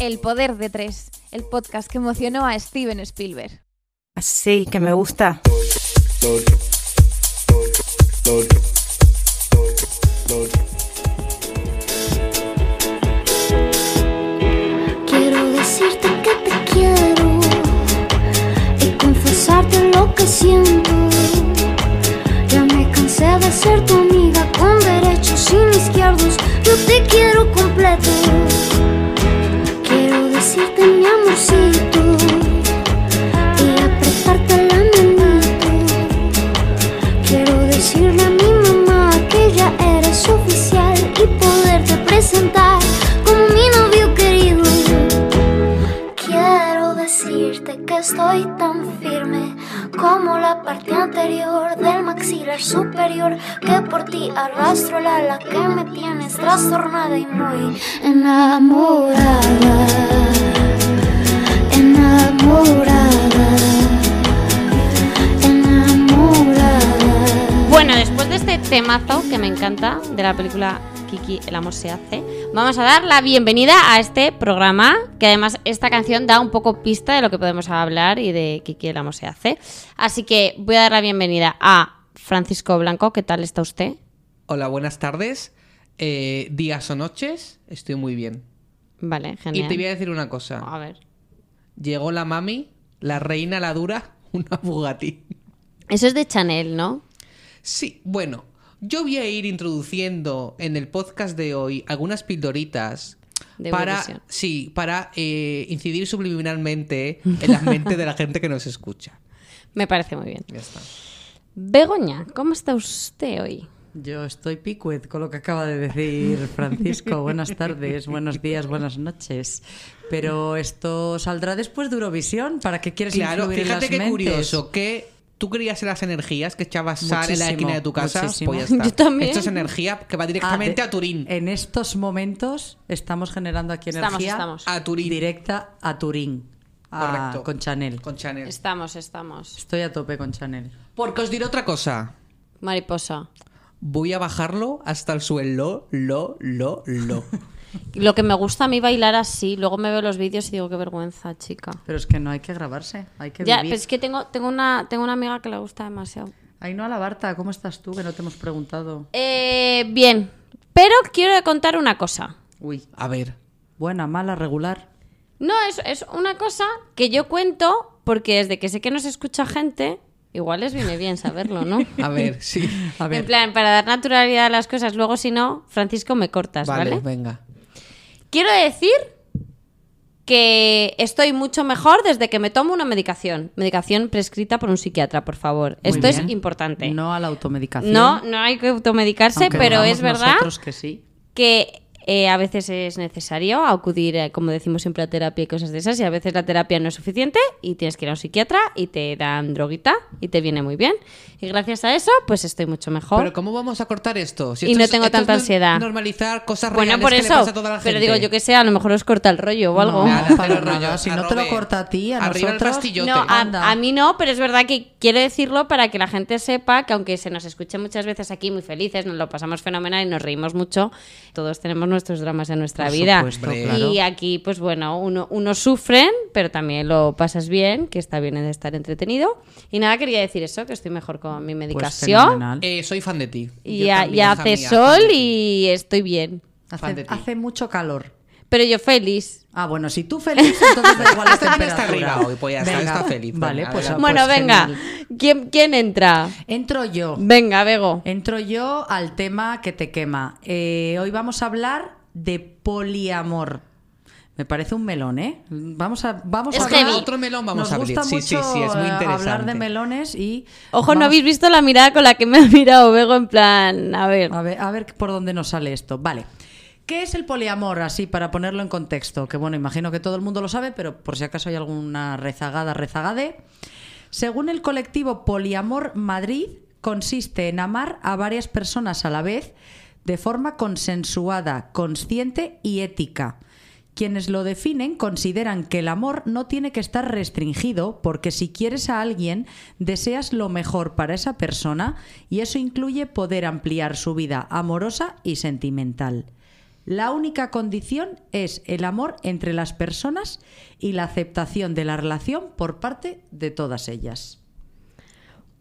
El poder de tres, el podcast que emocionó a Steven Spielberg. Sí, que me gusta. Quiero decirte que te quiero y confesarte lo que siento. Ya me cansé de ser tu amiga con derechos sin izquierdos. Yo te quiero completo. Quiero decirte mi amorcito y apretarte la manito. Quiero decirle a mi mamá que ya eres oficial y poderte presentar como mi novio querido. Quiero decirte que estoy tan como la parte anterior del maxilar superior que por ti arrastro la ala que me tienes trastornada y muy enamorada. Enamorada. Enamorada. Bueno, después de este temazo que me encanta de la película Kiki, el amor se hace, vamos a dar la bienvenida a este programa, que además esta canción da un poco pista de lo que podemos hablar y de el amor se hace. Así que voy a dar la bienvenida a Francisco Blanco, ¿qué tal está usted? Hola, buenas tardes. Eh, días o noches, estoy muy bien. Vale, Y genial. te voy a decir una cosa. A ver. Llegó la mami, la reina, la dura, una Bugatti. Eso es de Chanel, ¿no? Sí, bueno, yo voy a ir introduciendo en el podcast de hoy algunas pildoritas De para, Eurovisión. sí, para eh, incidir subliminalmente en la mente de la gente que nos escucha. Me parece muy bien. Ya está. Begoña, ¿cómo está usted hoy? Yo estoy picuet con lo que acaba de decir Francisco. Buenas tardes, buenos días, buenas noches. Pero esto saldrá después de Eurovisión. ¿Para qué quieres Claro, influir en fíjate las qué mentes? curioso que tú creías en las energías que echabas sal en la esquina de tu casa. muchísimo. Pues ya está. Yo también. Esto es energía que va directamente Ah, de- a Turín. En estos momentos estamos generando aquí Estamos, energía estamos. A Turín. directa a Turín. a- Correcto. Con Chanel. Con Chanel. Estamos, estamos. Estoy a tope con Chanel. Porque os diré otra cosa. Mariposa. Voy a bajarlo hasta el suelo, lo, lo, lo. Lo que me gusta a mí bailar así, luego me veo los vídeos y digo qué vergüenza, chica. Pero es que no hay que grabarse, hay que Ya, vivir. pero es que tengo, tengo, una, tengo una amiga que le gusta demasiado. Ainhoa Barta, ¿cómo estás tú? Que no te hemos preguntado. Eh, bien, pero quiero contar una cosa. Uy, A ver. buena, mala, regular. No, es, es una cosa que yo cuento porque desde que sé que nos escucha gente, igual les viene bien saberlo, ¿no? A ver, sí. A ver, En plan, para dar naturalidad a las cosas, luego si no, Francisco me cortas, ¿vale? Vale, venga. Quiero decir que estoy mucho mejor desde que me tomo una medicación. Medicación prescrita por un psiquiatra, por favor. muy Esto es importante. No a la automedicación. No, no hay que automedicarse, aunque pero es verdad que sí. que eh, a veces es necesario acudir, eh, como decimos siempre, a terapia y cosas de esas, y a veces la terapia no es suficiente y tienes que ir a un psiquiatra y te dan droguita y te viene muy bien. Y gracias a eso, pues estoy mucho mejor. Pero ¿cómo vamos a cortar esto? Si Y esto no es- tengo tanta no- ansiedad. Normalizar cosas bueno, reales por que eso, le pasa a toda la pero gente. digo, yo que sé, a lo mejor os corta el rollo o algo. No, Nada, para rollo. Si no te lo corta a ti, a Arriba el nosotros... pastillote. No, a, a mí no, pero es verdad que quiero decirlo para que la gente sepa que aunque se nos escuche muchas veces aquí muy felices, nos lo pasamos fenomenal y nos reímos mucho, todos tenemos nuestros dramas en nuestra Por vida. supuesto, claro. Y aquí, pues bueno, uno, unos sufren, pero también lo pasas bien, que está bien de estar entretenido. Y nada, quería decir eso, que estoy mejor con mi Pues medicación. fenomenal. Eh, soy fan de ti. y ya- hace sol y estoy bien. Hace, hace mucho calor. Pero yo feliz. Ah, bueno, si tú feliz, entonces da igual la Este temperatura. arriba hoy, pues ya está, Venga, está feliz. Vale, pues, adelante. bueno, pues venga. ¿Quién, ¿Quién entra? Entro yo. Venga, Bego. Entro yo al tema que te quema. Eh, hoy vamos a hablar de poliamor. Me parece un melón, ¿eh? Vamos a, vamos Es a hablar-. Otro melón vamos Nos a abrir. gusta Sí, sí, sí, es muy eh, hablar interesante. de melones y... Ojo, no habéis visto la mirada con la que me ha mirado Bego en plan, a ver. A ver, a ver por dónde nos sale esto. Vale. ¿Qué es el poliamor? Así, para ponerlo en contexto. Que bueno, imagino que todo el mundo lo sabe, pero por si acaso hay alguna rezagada, rezagade. Según el colectivo Poliamor Madrid, consiste en amar a varias personas a la vez de forma consensuada, consciente y ética. Quienes lo definen consideran que el amor no tiene que estar restringido porque si quieres a alguien, deseas lo mejor para esa persona y eso incluye poder ampliar su vida amorosa y sentimental. La única condición es el amor entre las personas y la aceptación de la relación por parte de todas ellas.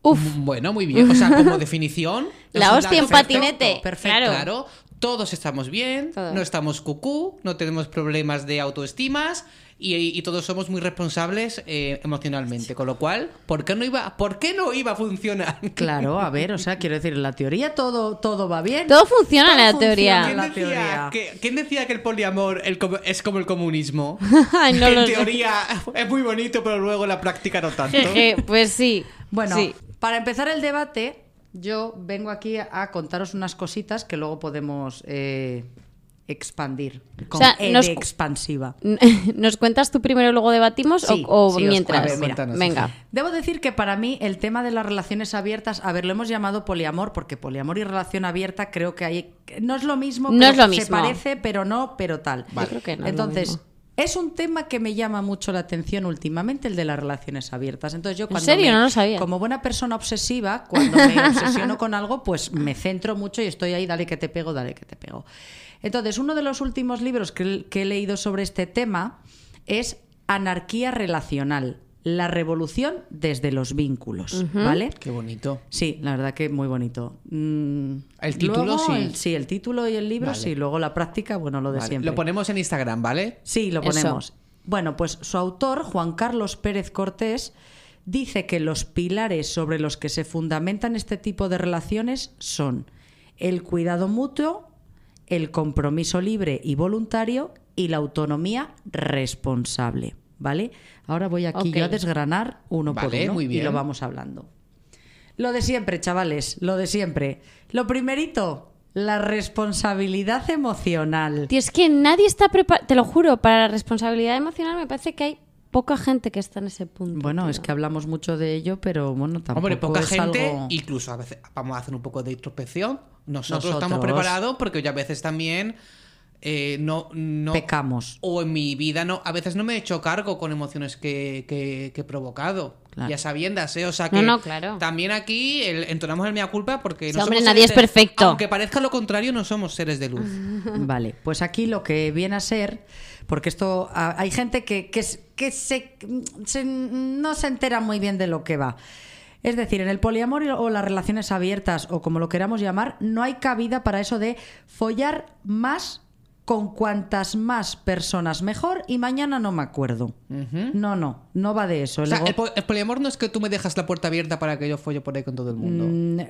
Uf, Bueno, muy bien. O sea, como definición. La hostia en patinete. perfecto. Claro. Claro, todos estamos bien, Todos. no estamos cucú, no tenemos problemas de autoestimas y, y todos somos muy responsables eh, emocionalmente. Con lo cual, ¿por qué no iba, por qué no iba a funcionar? Claro, a ver, o sea, quiero decir, en la teoría todo, todo va bien. todo funciona en la teoría. ¿Quién la decía, teoría. que, quién decía que el poliamor el es como el comunismo? Ay, no en lo sé. teoría es muy bonito, pero luego en la práctica no tanto. Jeje, pues sí. Bueno, sí. para empezar el debate, yo vengo aquí a contaros unas cositas que luego podemos eh, expandir con sea, E nos- de expansiva. ¿Nos cuentas tú primero y luego debatimos Sí, o, o sí, mientras? Mira, Venga. Debo decir que para mí el tema de las relaciones abiertas, a ver, lo hemos llamado poliamor porque poliamor y relación abierta creo que hay no es lo mismo, No pero es lo se mismo. parece, pero no, pero tal. Yo creo que no Entonces, es un tema que me llama mucho la atención últimamente, el de las relaciones abiertas. Entonces yo ¿En cuando serio? me- No lo sabía. como buena persona obsesiva, cuando me obsesiono con algo, pues me centro mucho y estoy ahí, dale que te pego, dale que te pego. Entonces, uno de los últimos libros que, que he leído sobre este tema es Anarquía Relacional, la revolución desde los vínculos, ¿vale? Qué bonito. Sí, la verdad que muy bonito. Mm, El título, luego, sí. el- sí, el título y el libro, Vale. sí. Luego la práctica, bueno, lo de Vale, siempre. Lo ponemos en Instagram, ¿vale? Sí, lo Eso. ponemos. Bueno, pues su autor, Juan Carlos Pérez Cortés, dice que los pilares sobre los que se fundamentan este tipo de relaciones son el cuidado mutuo, el compromiso libre y voluntario y la autonomía responsable. ¿Vale? Ahora voy aquí yo a desgranar uno por uno muy y lo vamos hablando. Lo de siempre, chavales, lo de siempre. Lo primerito, la responsabilidad emocional. Tío, es que nadie está preparado, te lo juro, para la responsabilidad emocional me parece que hay poca gente que está en ese punto. Bueno, tío. es que hablamos mucho de ello, pero bueno, tampoco Hombre, poca es gente, algo- incluso a veces vamos a hacer un poco de introspección. Nosotros, Nosotros. estamos preparados porque yo a veces también eh, no, no Pecamos. O en mi vida no, a veces no me he hecho cargo con emociones que, que- que he provocado. Claro. Ya sabiendas, ¿eh? O sea No, que no, claro. también aquí el- entonamos el mea culpa porque Sí, no hombre, somos nadie seres es de- perfecto. Aunque parezca lo contrario, no somos seres de luz. Vale, pues aquí lo que viene a ser, porque esto hay gente que, que, se, se- no se entera muy bien de lo que va. Es decir, en el poliamor o las relaciones abiertas, o como lo queramos llamar, no hay cabida para eso de follar más con cuantas más personas mejor y mañana no me acuerdo. No, no, no va de eso. O sea, Luego- el, po- el poliamor no es que tú me dejas la puerta abierta para que yo folle por ahí con todo el mundo.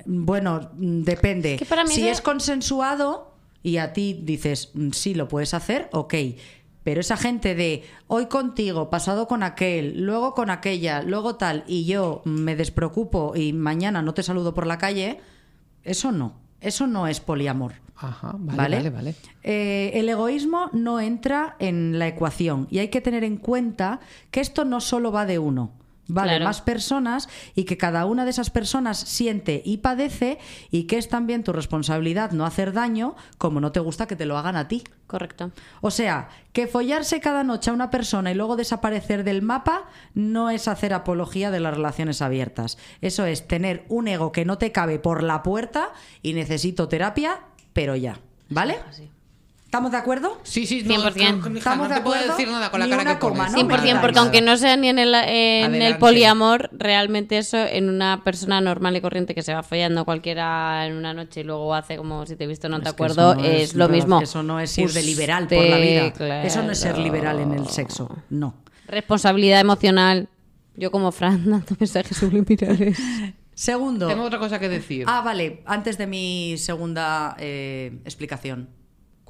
Mm, Bueno, mm, depende. Es que para mí si de- es consensuado y a ti dices, mm, sí, lo puedes hacer, ok. Pero esa gente de hoy contigo, pasado con aquel, luego con aquella, luego tal, y yo me despreocupo y mañana no te saludo por la calle, eso no. Eso no es poliamor. Ajá, vale, ¿Vale? vale, vale. Eh, el egoísmo no entra en la ecuación y hay que tener en cuenta que esto no solo va de uno. Va de Claro. más personas y que cada una de esas personas siente y padece y que es también tu responsabilidad no hacer daño como no te gusta que te lo hagan a ti. Correcto. O sea, que follarse cada noche a una persona y luego desaparecer del mapa no es hacer apología de las relaciones abiertas. Eso es tener un ego que no te cabe por la puerta y necesito terapia, pero ya. ¿Vale? ¿Estamos de acuerdo? Sí, sí, no, 100%. no, no, hija, ¿Estamos no de te puedo acuerdo? decir nada con la Ni cara una que coma, pones. ¿no? 100%, Nada, porque aunque no sea ni en el, en el poliamor, realmente eso en una persona normal y corriente que se va follando cualquiera en una noche y luego hace como si te he visto no te Es acuerdo, no es, es- lo mismo. Eso no es ir de Usted, liberal por la vida. Eso no es ser liberal en el sexo. No. Responsabilidad emocional. Yo como Fran dando mensajes subliminales. Segundo. Tengo otra cosa que decir. Ah, vale. Antes de mi segunda eh, explicación.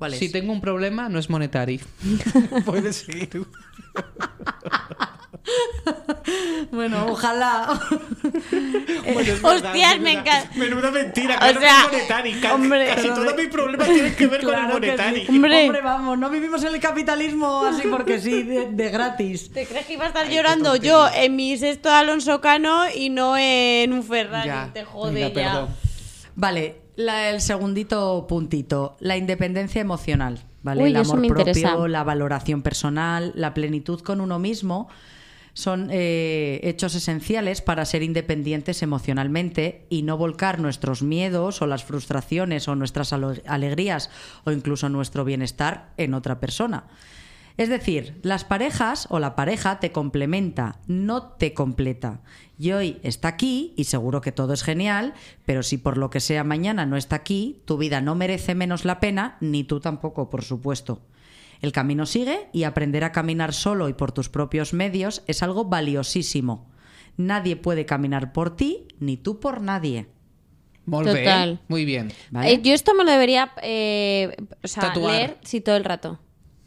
¿Cuál es? Si tengo un problema, no es monetario. Puedes seguir. Bueno, ojalá. Hostias, me encanta. Menuda mentira, claro que es monetario. hombre, casi todos mis problemas tienen que ver con el sí. Hombre. vamos, no vivimos en el capitalismo así porque sí, de, de gratis. ¿Te crees que iba a estar llorando yo en mi sexto Alonso Cano y no en un Ferrari? Ya, Te jode ya. perdón. Vale, La- el segundito puntito, la independencia emocional, ¿vale? Uy, el amor interesa. propio, la valoración personal, la plenitud con uno mismo son eh, hechos esenciales para ser independientes emocionalmente y no volcar nuestros miedos o las frustraciones o nuestras alegrías o incluso nuestro bienestar en otra persona. Es decir, las parejas o la pareja te complementa, no te completa. Y hoy está aquí y seguro que todo es genial, pero si por lo que sea mañana no está aquí, tu vida no merece menos la pena, ni tú tampoco, por supuesto. El camino sigue y aprender a caminar solo y por tus propios medios es algo valiosísimo. Nadie puede caminar por ti, ni tú por nadie. Molt bé. Total. Muy bien. ¿vale? Eh, yo esto me lo debería eh, o sea, leer sí, todo el rato.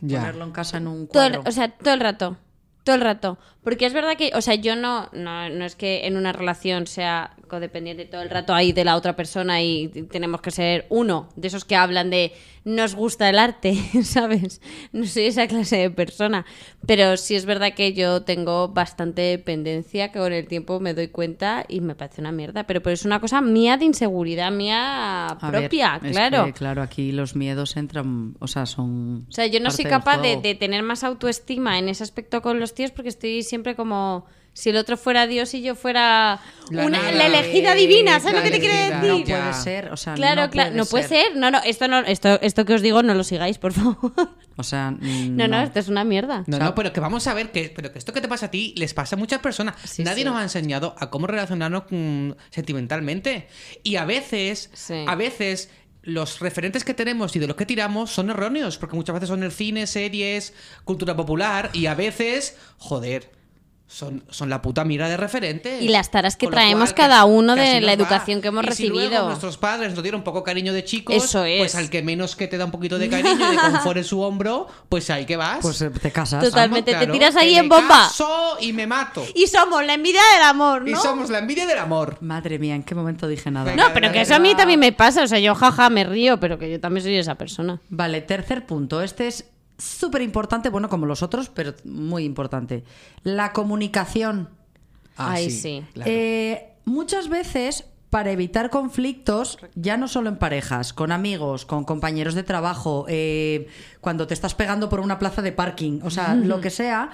Ya. Ponerlo en casa en un Todo el- cuadro. o sea, todo el rato. Todo el rato. Porque es verdad que, o sea, yo no, no, no es que en una relación sea codependiente todo el rato ahí de la otra persona y tenemos que ser uno de esos que hablan de nos gusta el arte, ¿sabes? No soy esa clase de persona. Pero sí es verdad que yo tengo bastante dependencia que con el tiempo me doy cuenta y me parece una mierda. Pero, pero es una cosa mía de inseguridad, mía A ver, propia, es claro. que, claro, aquí los miedos entran, o sea, son. O sea, yo no soy capaz de, de tener más autoestima en ese aspecto con los tíos porque estoy siempre como si el otro fuera Dios y yo fuera La una, nada. la elegida divina, ¿sabes lo que te quiero decir? No puede ser, o sea, Claro, no claro, puede no puede ser. No, no, esto no, esto, esto que os digo no lo sigáis, por favor. O sea, No, no, esto es una mierda. No, O sea- no, pero que vamos a ver que, pero que esto que te pasa a ti les pasa a muchas personas. Sí, Nadie sí. nos ha enseñado a cómo relacionarnos sentimentalmente. Y a veces, Sí. a veces los referentes que tenemos y de los que tiramos son erróneos, porque muchas veces son el cine, series, cultura popular y a veces, joder, son, son la puta mira de referentes. Y las taras que traemos cual, cada uno de la va. educación que hemos Y si recibido. luego nuestros padres nos dieron un poco cariño de chicos, Eso es. pues al que menos que te da un poquito de cariño y de confort en su hombro, pues ahí que vas. Pues eh, te casas. Totalmente. Vamos, te tiras ahí en me bomba. caso y me mato. Y somos la envidia del amor, Y ¿no? somos la envidia del amor. Madre mía, ¿en qué momento dije nada? No, pero que eso a mí también me pasa. O sea, yo jaja me río, pero que yo también soy esa persona. Vale, tercer punto. Este es súper importante, bueno, como los otros, pero muy importante. La comunicación. Ay, sí. claro. Eh, muchas veces, para evitar conflictos, ya no solo en parejas, con amigos, con compañeros de trabajo, eh, cuando te estás pegando por una plaza de parking, o sea, lo que sea.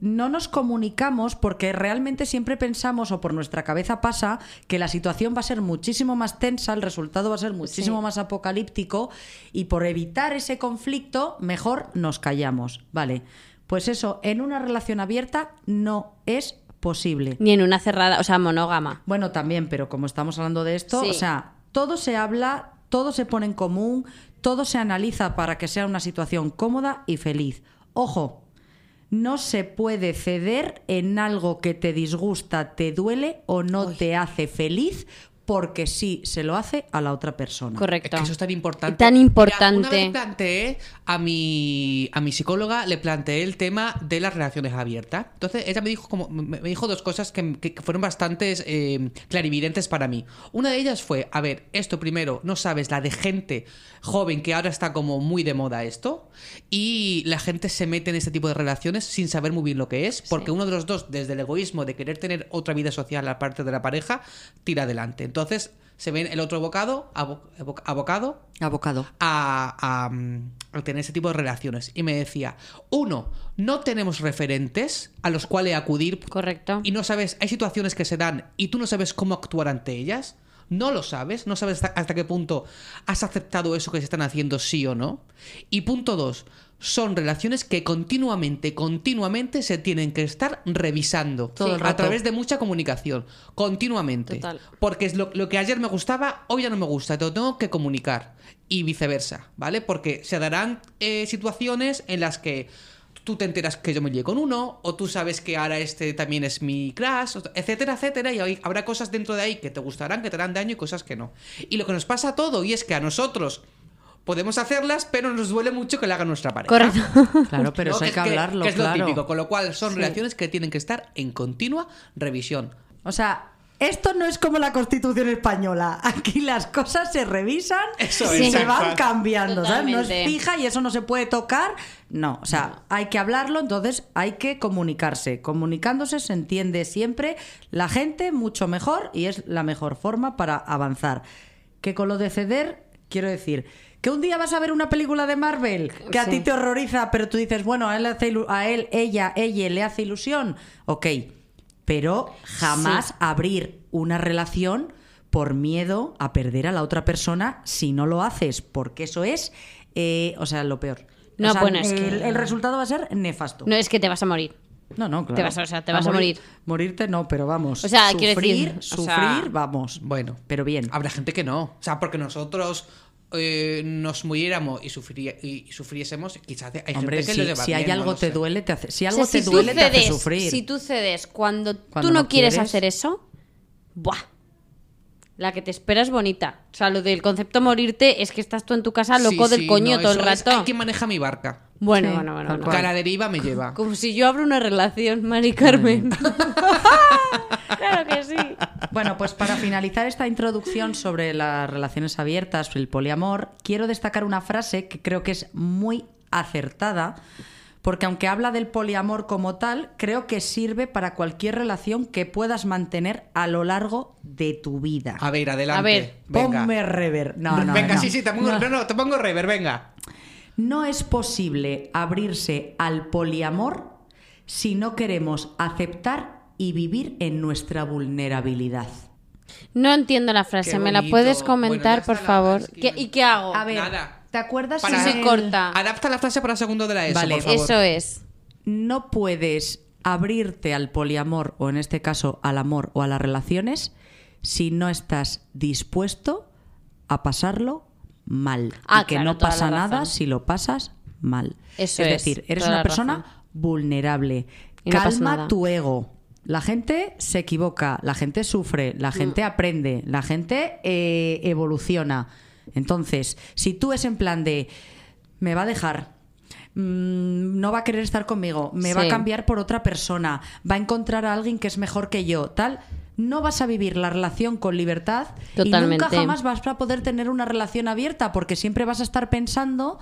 No nos comunicamos porque realmente siempre pensamos o por nuestra cabeza pasa que la situación va a ser muchísimo más tensa, el resultado va a ser muchísimo Sí. más apocalíptico y por evitar ese conflicto mejor nos callamos. Vale, pues eso en una relación abierta no es posible. Ni en una cerrada, o sea, monógama. Bueno, también, pero como estamos hablando de esto, Sí. o sea, todo se habla, todo se pone en común, todo se analiza para que sea una situación cómoda y feliz. Ojo, no se puede ceder en algo que te disgusta, te duele o no te hace feliz porque sí se lo hace a la otra persona. Es Correcto. que eso es tan importante. Tan Mira, importante. una vez planteé a mi, a mi psicóloga, le planteé el tema de las relaciones abiertas. Entonces ella me dijo, como, me dijo dos cosas que, que- fueron bastantes eh, clarividentes para mí. Una de ellas fue, a ver, esto primero, no sabes la de gente joven que ahora está como muy de moda esto y la gente se mete en este tipo de relaciones sin saber muy bien lo que es, porque uno de los dos, desde el egoísmo de querer tener otra vida social aparte de la pareja, tira adelante. Entonces se ven el otro abocado, abo- abo- abocado Abocado. a, a, a tener ese tipo de relaciones. Y me decía, uno, no tenemos referentes a los cuales acudir Correcto. y no sabes, hay situaciones que se dan y tú no sabes cómo actuar ante ellas. No lo sabes, no sabes hasta, hasta qué punto has aceptado eso que se están haciendo sí o no. Y punto dos, son relaciones que continuamente, continuamente se tienen que estar revisando. Todo el a rato. través de mucha comunicación, continuamente. Total. Porque es lo, lo que ayer me gustaba, hoy ya no me gusta, te lo tengo que comunicar. Y viceversa, ¿vale? Porque se darán eh, situaciones en las que tú te enteras que yo me lié con uno, o tú sabes que ahora este también es mi crush, etcétera, etcétera, y hay- habrá cosas dentro de ahí que te gustarán, que te harán daño y cosas que no. Y lo que nos pasa a todo, y es que a nosotros podemos hacerlas, pero nos duele mucho que la haga nuestra pareja. Correcto. Claro, pero ¿no? eso hay que hablarlo, que es claro. lo típico, con lo cual son Sí. relaciones que tienen que estar en continua revisión. O sea, esto no es como la Constitución española. Aquí las cosas se revisan Eso y es, se van cambiando, ¿sabes? No es fija y eso no se puede tocar. No, o sea, hay que hablarlo, entonces hay que comunicarse. Comunicándose se entiende siempre la gente mucho mejor y es la mejor forma para avanzar. que con lo de ceder, quiero decir, que un día vas a ver una película de Marvel que a Sí. ti te horroriza, pero tú dices, bueno, a él, hace a él ella, ella le hace ilusión. Ok, pero jamás Sí. abrir una relación por miedo a perder a la otra persona si no lo haces, porque eso es, eh, o sea, lo peor. No, O sea, bueno, es el, que- el resultado va a ser nefasto. No, es que te vas a morir. No, no, claro. Te vas a- o sea, te vas a morir. Morirte no, pero vamos. O sea, sufrir, quiero decir, o sufrir, sea- vamos. Bueno. Pero bien. Habrá gente que no. O sea, porque nosotros eh, nos muriéramos y, sufría- y, sufriésemos, quizás hay Hombre, gente que si, lo lleva si hay bien, algo te sé. duele, te hace. Si O algo sea, te si duele, te hace sufrir. Si tú cedes cuando, Cuando tú no, no quieres quieres. hacer eso, ¡buah! La que te espera es bonita. O sea, lo del concepto morirte es que estás tú en tu casa loco Sí, del sí, coño no, todo el eso es, rato. hay quien maneja mi barca. Bueno, Sí, bueno. Cara deriva me lleva. Como si yo abro una relación, Mari Carmen. claro que sí. Bueno, pues para finalizar esta introducción sobre las relaciones abiertas, el poliamor, quiero destacar una frase que creo que es muy acertada, porque aunque habla del poliamor como tal, creo que sirve para cualquier relación que puedas mantener a lo largo de tu vida. A ver, adelante. A ver, venga. Ponme rever. No, no, venga, no. sí, sí, te pongo, no. no, te pongo rever, venga. No es posible abrirse al poliamor si no queremos aceptar y vivir en nuestra vulnerabilidad. No entiendo la frase, ¿me la puedes comentar, por favor? es que ¿Qué- no- ¿Y qué hago? A ver, Nada. ¿Te acuerdas? Para- Sí, en se el- corta. Adapta la frase para segundo de la ESO, Vale, por favor. Eso es. No puedes abrirte al poliamor o en este caso al amor o a las relaciones si no estás dispuesto a pasarlo mal. Ah, y que claro, no pasa nada si lo pasas mal. Eso es es, decir, eres una persona razón. vulnerable. Y Calma tu ego. La gente se equivoca, la gente sufre, la gente Mm. aprende, la gente eh, evoluciona. Entonces, si tú es en plan de me va a dejar, mm, no va a querer estar conmigo, me va a cambiar por otra persona, va a encontrar a alguien que es mejor que yo, tal, no vas a vivir la relación con libertad y Totalmente. nunca jamás vas a poder tener una relación abierta porque siempre vas a estar pensando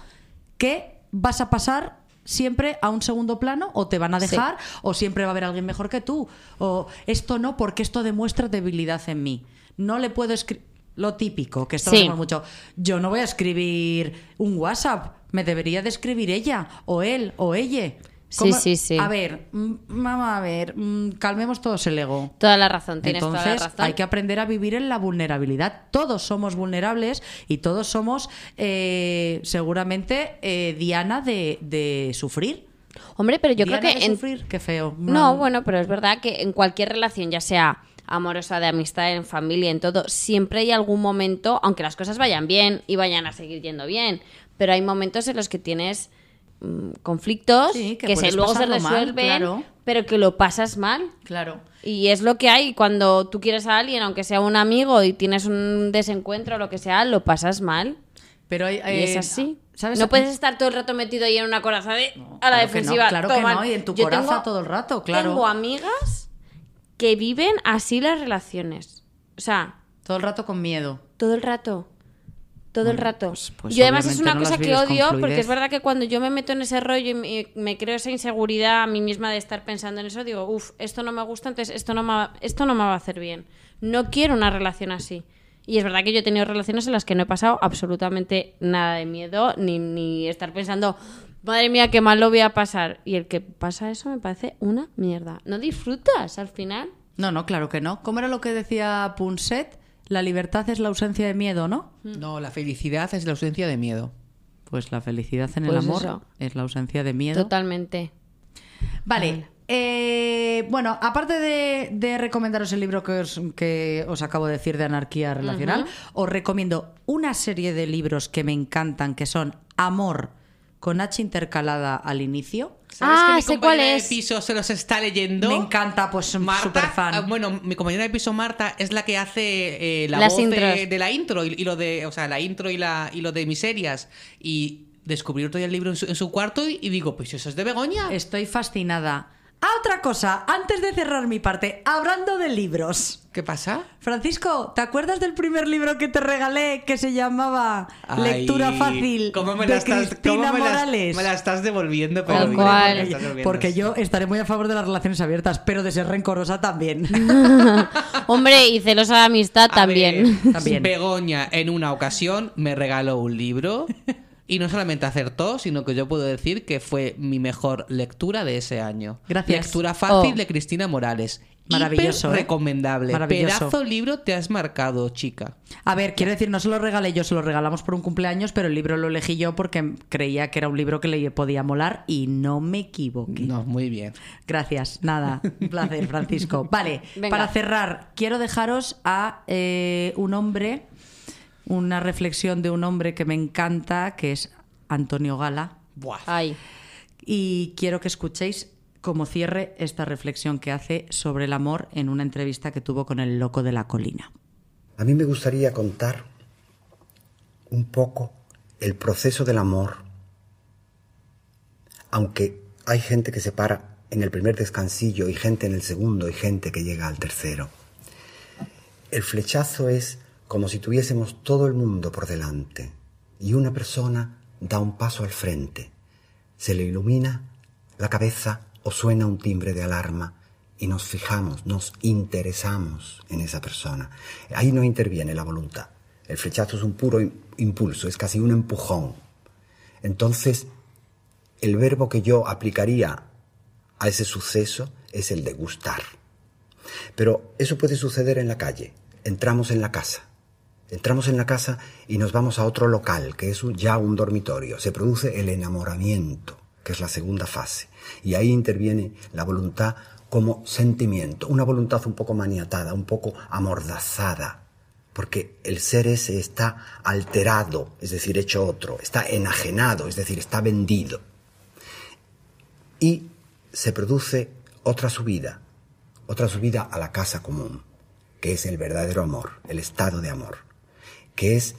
que vas a pasar siempre a un segundo plano o te van a Sí. dejar o siempre va a haber alguien mejor que tú o esto no porque esto demuestra debilidad en mí. No le puedo escribir lo típico que esto lo Sí. hacemos mucho. Yo no voy a escribir un WhatsApp, me debería de escribir ella o él o ella. Sí, sí, sí. A ver, mm, vamos a ver, mm, calmemos todos el ego. Toda la razón, tienes Entonces toda la razón. hay que aprender a vivir en la vulnerabilidad. Todos somos vulnerables y todos somos eh, seguramente eh, Diana de, de sufrir. Hombre, pero yo Diana creo que de en, sufrir, qué feo. No, bueno, pero es verdad que en cualquier relación, ya sea amorosa, de amistad, en familia, en todo, siempre hay algún momento, aunque las cosas vayan bien y vayan a seguir yendo bien, pero hay momentos en los que tienes mm, conflictos Sí, que que, se, luego se mal, resuelven, claro. pero que lo pasas mal. Claro. Y es lo que hay cuando tú quieres a alguien, aunque sea un amigo y tienes un desencuentro o lo que sea, lo pasas mal. Pero hay, Y eh, es así. ¿sabes? No puedes estar todo el rato metido ahí en una coraza de a la claro que no, defensiva. claro que no, y en tu coraza tengo- todo el rato, claro. Tengo amigas que viven así las relaciones. O sea, Todo el rato con miedo. todo el rato. Todo el rato. pues- pues yo además es una no cosa que odio porque es verdad que cuando yo me meto en ese rollo y me, me creo esa inseguridad a mí misma de estar pensando en eso, digo, uff, esto no me gusta, entonces esto no me, va- esto no me va a hacer bien. No quiero una relación así. Y es verdad que yo he tenido relaciones en las que no he pasado absolutamente nada de miedo, ni, ni estar pensando, madre mía, qué mal lo voy a pasar. Y el que pasa eso me parece una mierda. No disfrutas al final. No, no, claro que no. ¿Cómo era lo que decía Punset? La libertad es la ausencia de miedo, ¿no? No, la felicidad es la ausencia de miedo. Pues la felicidad en el Pues amor eso. es la ausencia de miedo. Totalmente. Vale. eh, bueno, aparte de, de recomendaros el libro que os, que os acabo de decir de anarquía relacional, os recomiendo una serie de libros que me encantan, que son Amor con H intercalada al inicio. ¿Sabes Ah, que mi sé compañera cuál de es. piso se los está leyendo? Me encanta, pues súper Marta, fan. ah, bueno, mi compañera de piso Marta es la que hace eh, la Las voz de, de la intro y, y lo de, o sea, la intro y la y lo de miserias y descubrí otro día el libro en su, en su cuarto y, y digo, pues eso es de Begoña. Estoy fascinada. Ah, otra cosa, antes de cerrar mi parte, hablando de libros. ¿Qué pasa? Francisco, ¿te acuerdas del primer libro que te regalé que se llamaba Lectura Fácil ¿Cómo me de la estás, Cristina cómo me la- Morales? me la estás devolviendo, pero Tal cual. devolviendo Porque yo estaré muy a favor de las relaciones abiertas, pero de ser rencorosa también. Hombre, y celosa de amistad A también. ver, También. Begoña en una ocasión me regaló un libro y no solamente acertó, sino que yo puedo decir que fue mi mejor lectura de ese año. Gracias. Lectura fácil Oh. de Cristina Morales. Maravilloso, Hiper ¿eh? recomendable. Maravilloso. Pedazo libro te has marcado, chica. A ver, quiero decir, no se lo regalé yo, se lo regalamos por un cumpleaños, pero el libro lo elegí yo porque creía que era un libro que le podía molar y no me equivoqué. No, muy bien. Gracias, nada, un placer, Francisco. Vale, Venga. para cerrar, quiero dejaros a eh, un hombre, una reflexión de un hombre que me encanta, que es Antonio Gala, Buah. Ay. y quiero que escuchéis como cierre esta reflexión que hace sobre el amor en una entrevista que tuvo con el loco de la colina. A mí me gustaría contar un poco el proceso del amor, aunque hay gente que se para en el primer descansillo y gente en el segundo y gente que llega al tercero. El flechazo es como si tuviésemos todo el mundo por delante y una persona da un paso al frente, se le ilumina la cabeza o suena un timbre de alarma y nos fijamos, nos interesamos en esa persona. Ahí no interviene la voluntad. El flechazo es un puro im- impulso, es casi un empujón. Entonces, el verbo que yo aplicaría a ese suceso es el de gustar. Pero eso puede suceder en la calle. Entramos en la casa. Entramos en la casa y nos vamos a otro local, que es ya un dormitorio. Se produce el enamoramiento, que es la segunda fase. Y ahí interviene la voluntad como sentimiento, una voluntad un poco maniatada, un poco amordazada, porque el ser ese está alterado, es decir, hecho otro, está enajenado, es decir, está vendido. Y se produce otra subida, otra subida a la casa común, que es el verdadero amor, el estado de amor, que es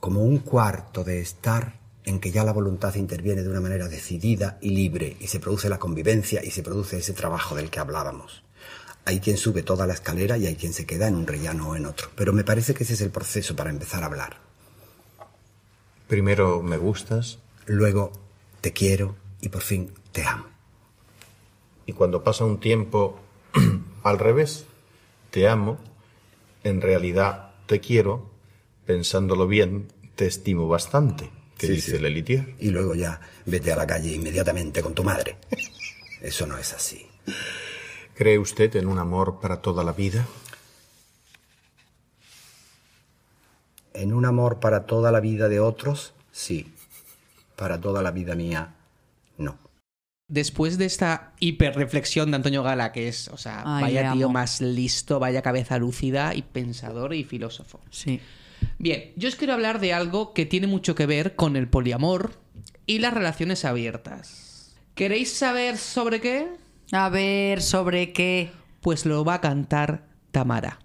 como un cuarto de estar en que ya la voluntad interviene de una manera decidida y libre y se produce la convivencia y se produce ese trabajo del que hablábamos. Hay quien sube toda la escalera y hay quien se queda en un rellano o en otro, pero me parece que ese es el proceso para empezar a hablar. Primero me gustas Luego te quiero y por fin te amo. y cuando pasa un tiempo al revés, te amo, en realidad te quiero, pensándolo bien, te estimo bastante, que Sí, dice sí. Lelitier. Y luego ya vete a la calle inmediatamente con tu madre. Eso no es así. ¿Cree usted en un amor para toda la vida? En un amor para toda la vida de otros, sí. Para toda la vida mía. Después de esta hiperreflexión de Antonio Gala, que es, o sea, Ay, vaya tío amo. más listo, vaya cabeza lúcida y pensador y filósofo. Sí. Bien, yo os quiero hablar de algo que tiene mucho que ver con el poliamor y las relaciones abiertas. ¿Queréis saber sobre qué? A ver, ¿sobre qué? Pues lo va a cantar Tamara.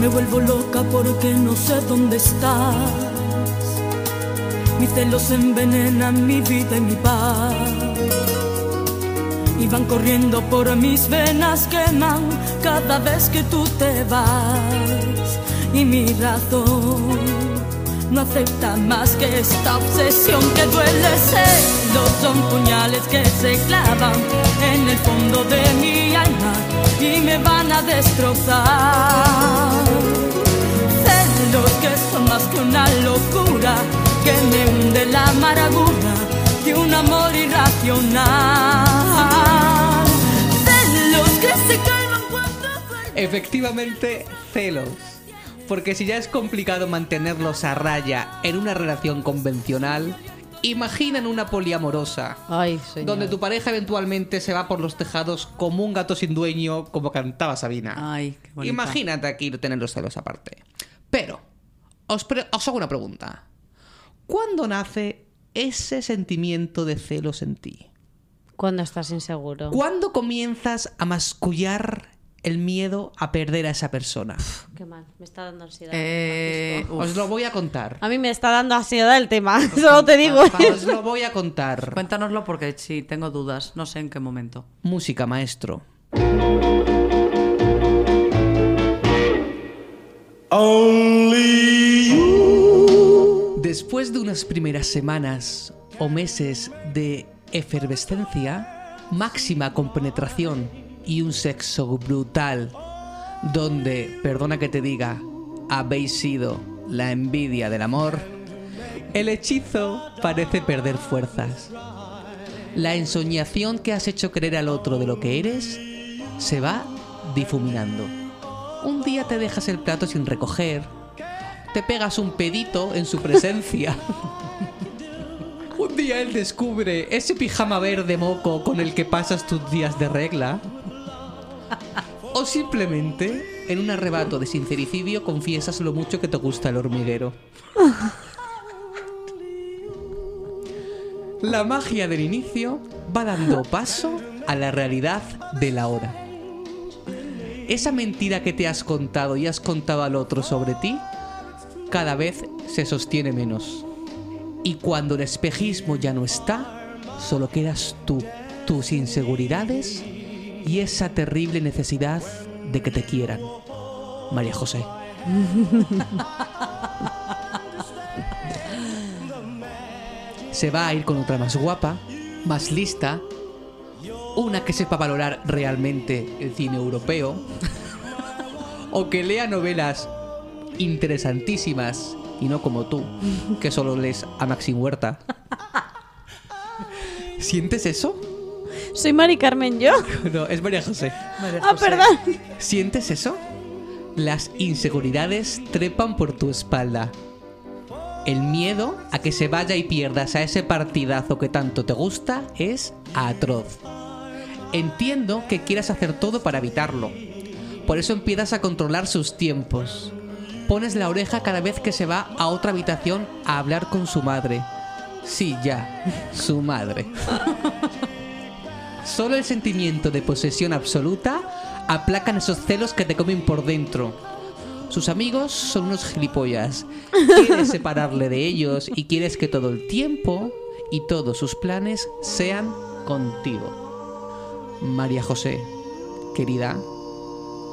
Me vuelvo loca porque no sé dónde estás. Mis celos envenenan mi vida y mi paz. Y van corriendo por mis venas, queman cada vez que tú te vas. Y mi razón no acepta más que esta obsesión que duele. Celos son puñales que se clavan en el fondo de mi alma y me van a destrozar. Celos que son más que una locura que me hunde la amargura de un amor irracional. Celos que se calman cuando Efectivamente, celos. Porque si ya es complicado mantenerlos a raya en una relación convencional, imagina en una poliamorosa. Ay, señor. Donde tu pareja eventualmente se va por los tejados como un gato sin dueño, como cantaba Sabina. Ay, qué bonita. Imagínate aquí tener los celos aparte. Pero, os, pre- os hago una pregunta. ¿Cuándo nace ese sentimiento de celos en ti? Cuando estás inseguro. ¿Cuándo comienzas a mascullar el miedo a perder a esa persona? Qué mal, me está dando ansiedad. Eh. Os lo voy a contar. A mí me está dando ansiedad el tema, solo te digo. Os lo voy a contar. Cuéntanoslo porque sí, tengo dudas. No sé en qué momento. Música, maestro. Después de unas primeras semanas o meses de efervescencia, máxima compenetración y un sexo brutal, donde, perdona que te diga, habéis sido la envidia del amor, el hechizo parece perder fuerzas. La ensoñación que has hecho creer al otro de lo que eres se va difuminando. Un día te dejas el plato sin recoger, te pegas un pedito en su presencia. un día él descubre ese pijama verde moco con el que pasas tus días de regla. O simplemente, en un arrebato de sincericidio, confiesas lo mucho que te gusta el hormiguero. La magia del inicio va dando paso a la realidad de la hora. Esa mentira que te has contado y has contado al otro sobre ti, cada vez se sostiene menos. Y cuando el espejismo ya no está, solo quedas tú, tus inseguridades y esa terrible necesidad de que te quieran. María José. Se va a ir con otra más guapa, más lista, una que sepa valorar realmente el cine europeo, o que lea novelas interesantísimas y no como tú, que solo lees a Maxim Huerta. ¿Sientes eso? Soy Mari Carmen yo. No, es María José. Ah, perdón. ¿Sientes eso? Las inseguridades trepan por tu espalda. El miedo a que se vaya y pierdas a ese partidazo que tanto te gusta es atroz. Entiendo que quieras hacer todo para evitarlo. Por eso empiezas a controlar sus tiempos. Pones la oreja cada vez que se va a otra habitación a hablar con su madre. Sí, ya, su madre. Solo el sentimiento de posesión absoluta aplacan esos celos que te comen por dentro. Sus amigos son unos gilipollas. Quieres separarle de ellos y quieres que todo el tiempo y todos sus planes sean contigo. María José, querida,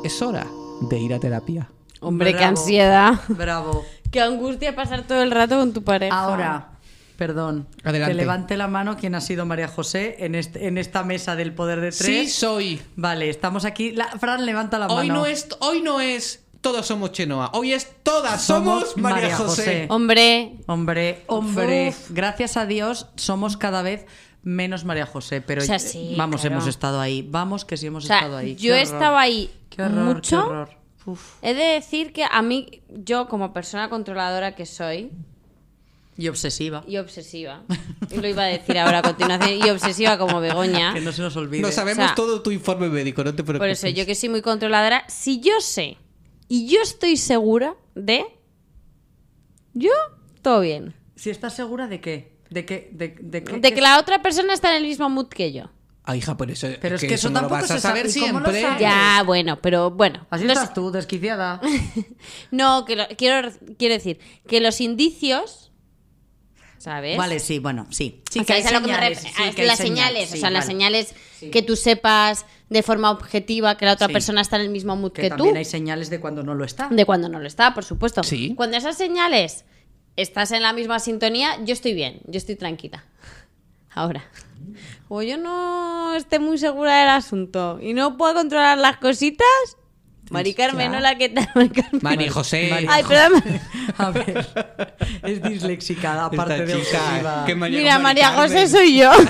es hora de ir a terapia. Hombre, qué Bravo. ansiedad. Bravo. Qué angustia pasar todo el rato con tu pareja. Ahora, perdón. Adelante. Que levante la mano quien ha sido María José en, este- en esta mesa del poder de tres. Sí soy. Vale, estamos aquí. La, Fran, levanta la Hoy mano. no es, hoy no es todos somos Chenoa. Hoy es todas somos, Somos María, María José. José. Hombre, Hombre, hombre, Uf. gracias a Dios somos cada vez menos María José, pero O sea, sí, vamos, claro. hemos estado ahí. Vamos que sí hemos o sea, estado ahí. yo estado ahí Qué horror, mucho. qué horror. Uf. He de decir que a mí, yo como persona controladora que soy, Y obsesiva. y obsesiva, y lo iba a decir ahora a continuación, y obsesiva como Begoña, Que no se nos olvide. No sabemos O sea, todo tu informe médico, no te preocupes. por eso yo que soy muy controladora, si yo sé y yo estoy segura de... Yo, todo bien. Si estás segura de qué? ¿De qué? ¿De, de qué? De que la otra persona está en el mismo mood que yo. Ah, hija, por eso, Pero es que eso no lo tampoco vas a se sabe. saber ¿Y cómo lo siempre. Ya, bueno, pero bueno. Así los- estás tú, desquiciada. No, que lo- quiero, quiero decir que los indicios, ¿sabes? Vale, sí, bueno, sí. Sí, O sea, es a lo que me señales, ref- sí, a que hay las señal, señales, sí, o sea, las señales que tú sepas de forma objetiva que la otra Sí. persona está en el mismo mood Que, que, tú, también hay señales de cuando no lo está. de cuando no lo está, por supuesto. Sí. Cuando esas señales estás en la misma sintonía, yo estoy bien, yo estoy tranquila. Ahora, o yo no esté muy segura del asunto y no puedo controlar las cositas, Mari Carmen, hola, ¿qué tal? Mari Carmen? María José. María Ay, perdón. A ver, es disléxica, aparte de obsesiva. que María- Mira, Mari María José soy yo.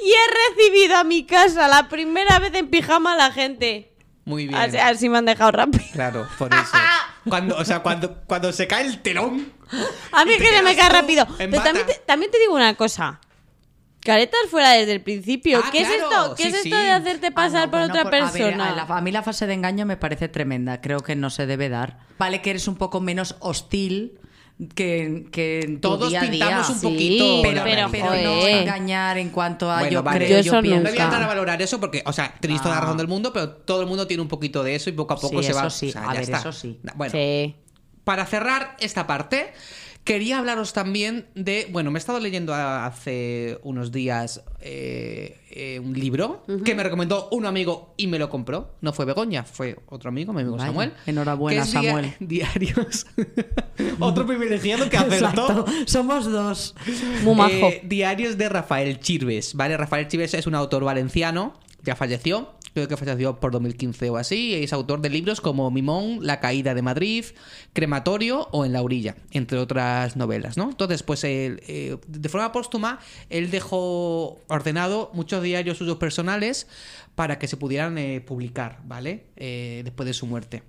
y he recibido a mi casa la primera vez en pijama a la gente. Muy bien. Así, así me han dejado rápido. Claro, por eso. Cuando, o sea, cuando, cuando se cae el telón. A mí es que se me cae rápido. Pero también te, también te digo una cosa. Caretas fuera desde el principio. Ah, ¿Qué es claro, esto? ¿Qué sí, es esto sí. de hacerte Ah, pasar no, por bueno, otra por- a ver, persona? a, la- a mí la fase de engaño me parece tremenda. Creo que no se debe dar. Vale que eres un poco menos hostil que, que en tu Todos día a día. pintamos un Sí, poquito pero, la pero, pero realidad. no engañar en cuanto a Bueno, yo vale. creo, Yo yo, pienso. voy a entrar a valorar eso porque, o sea, tenéis toda la Ah. razón del mundo, pero todo el mundo tiene un poquito de eso y poco a poco Sí, se va. eso sí. o sea, A ya ver, está. eso sí. Bueno, Sí. para cerrar esta parte, quería hablaros también de. Bueno, me he estado leyendo hace unos días eh, eh, un libro que me recomendó un amigo y me lo compró. No fue Begoña, fue otro amigo, mi amigo Vaya, Samuel. enhorabuena, que es dia- Samuel. Diarios. otro privilegiado que acertó. Somos dos. Muy majo. Eh, diarios de Rafael Chirves, ¿vale? Rafael Chirves es un autor valenciano, ya falleció, creo que falleció por 2015 o así, es autor de libros como Mimón, La caída de Madrid, Crematorio o En la orilla, entre otras novelas, ¿no? Entonces, pues él, eh, de forma póstuma, él dejó ordenado muchos diarios suyos personales para que se pudieran eh, publicar, ¿vale? Eh, después de su muerte.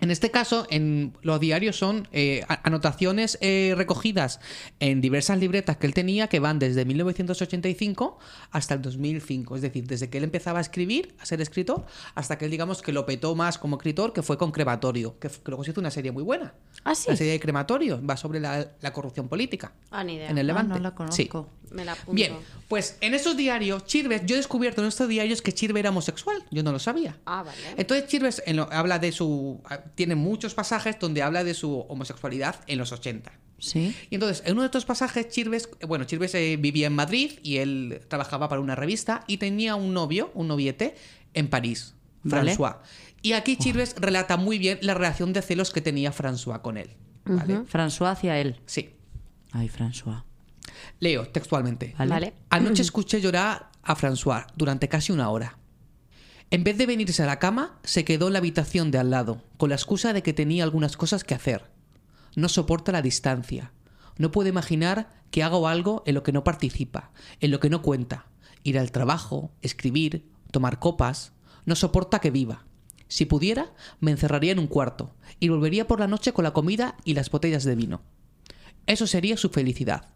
En este caso, en los diarios son eh, anotaciones eh, recogidas en diversas libretas que él tenía que van desde 1985 hasta el 2005. Es decir, desde que él empezaba a escribir, a ser escritor, hasta que él, digamos, que lo petó más como escritor, que fue con Crematorio, que, que luego se hizo una serie muy buena. ¿Ah, sí? La serie de Crematorio va sobre la, la corrupción política. Ah, ni idea. En el Ah, Levante. no la Sí. conozco. Me la apunto. Bien, pues en esos diarios, Chirves, yo he descubierto en estos diarios que Chirves era homosexual. Yo no lo sabía. Ah, vale. Entonces Chirves en lo- habla de su... Tiene muchos pasajes donde habla de su homosexualidad en los 80. Sí. Y entonces, en uno de estos pasajes, Chirves, bueno, Chirves eh, vivía en Madrid y él trabajaba para una revista y tenía un novio, un noviete, en París, Vale. Y aquí Chirves relata muy bien la relación de celos que tenía François con él. ¿Vale? François hacia él. Sí. Ay, François. Leo textualmente. Vale. Vale. Anoche escuché llorar a François durante casi una hora. En vez de venirse a la cama, se quedó en la habitación de al lado, con la excusa de que tenía algunas cosas que hacer. No soporta la distancia. No puede imaginar que hago algo en lo que no participa, en lo que no cuenta. Ir al trabajo, escribir, tomar copas. No soporta que viva. Si pudiera, me encerraría en un cuarto y volvería por la noche con la comida y las botellas de vino. Eso sería su felicidad.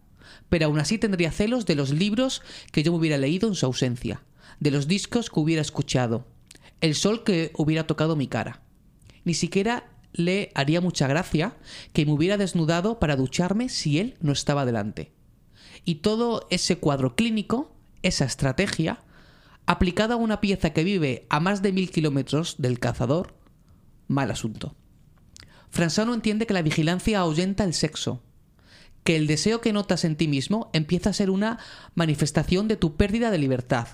Pero aún así tendría celos de los libros que yo me hubiera leído en su ausencia, de los discos que hubiera escuchado, el sol que hubiera tocado mi cara. Ni siquiera le haría mucha gracia que me hubiera desnudado para ducharme si él no estaba delante. Y todo ese cuadro clínico, esa estrategia, aplicada a una pieza que vive a más de mil kilómetros del cazador, mal asunto. François no entiende que la vigilancia ahuyenta el sexo, que el deseo que notas en ti mismo empieza a ser una manifestación de tu pérdida de libertad,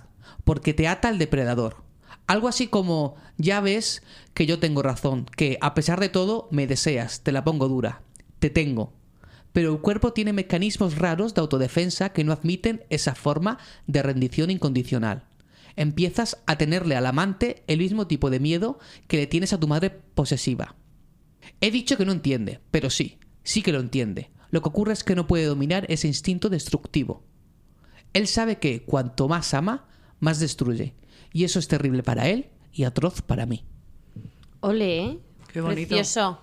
porque te ata al depredador. Algo así como, ya ves que yo tengo razón, que a pesar de todo me deseas, te la pongo dura, te tengo. Pero el cuerpo tiene mecanismos raros de autodefensa que no admiten esa forma de rendición incondicional. Empiezas a tenerle al amante el mismo tipo de miedo que le tienes a tu madre posesiva. He dicho que no entiende, pero sí, sí que lo entiende. Lo que ocurre es que no puede dominar ese instinto destructivo. Él sabe que cuanto más ama, más destruye. Y eso es terrible para él y atroz para mí. Ole, ¿eh? Qué bonito. Precioso.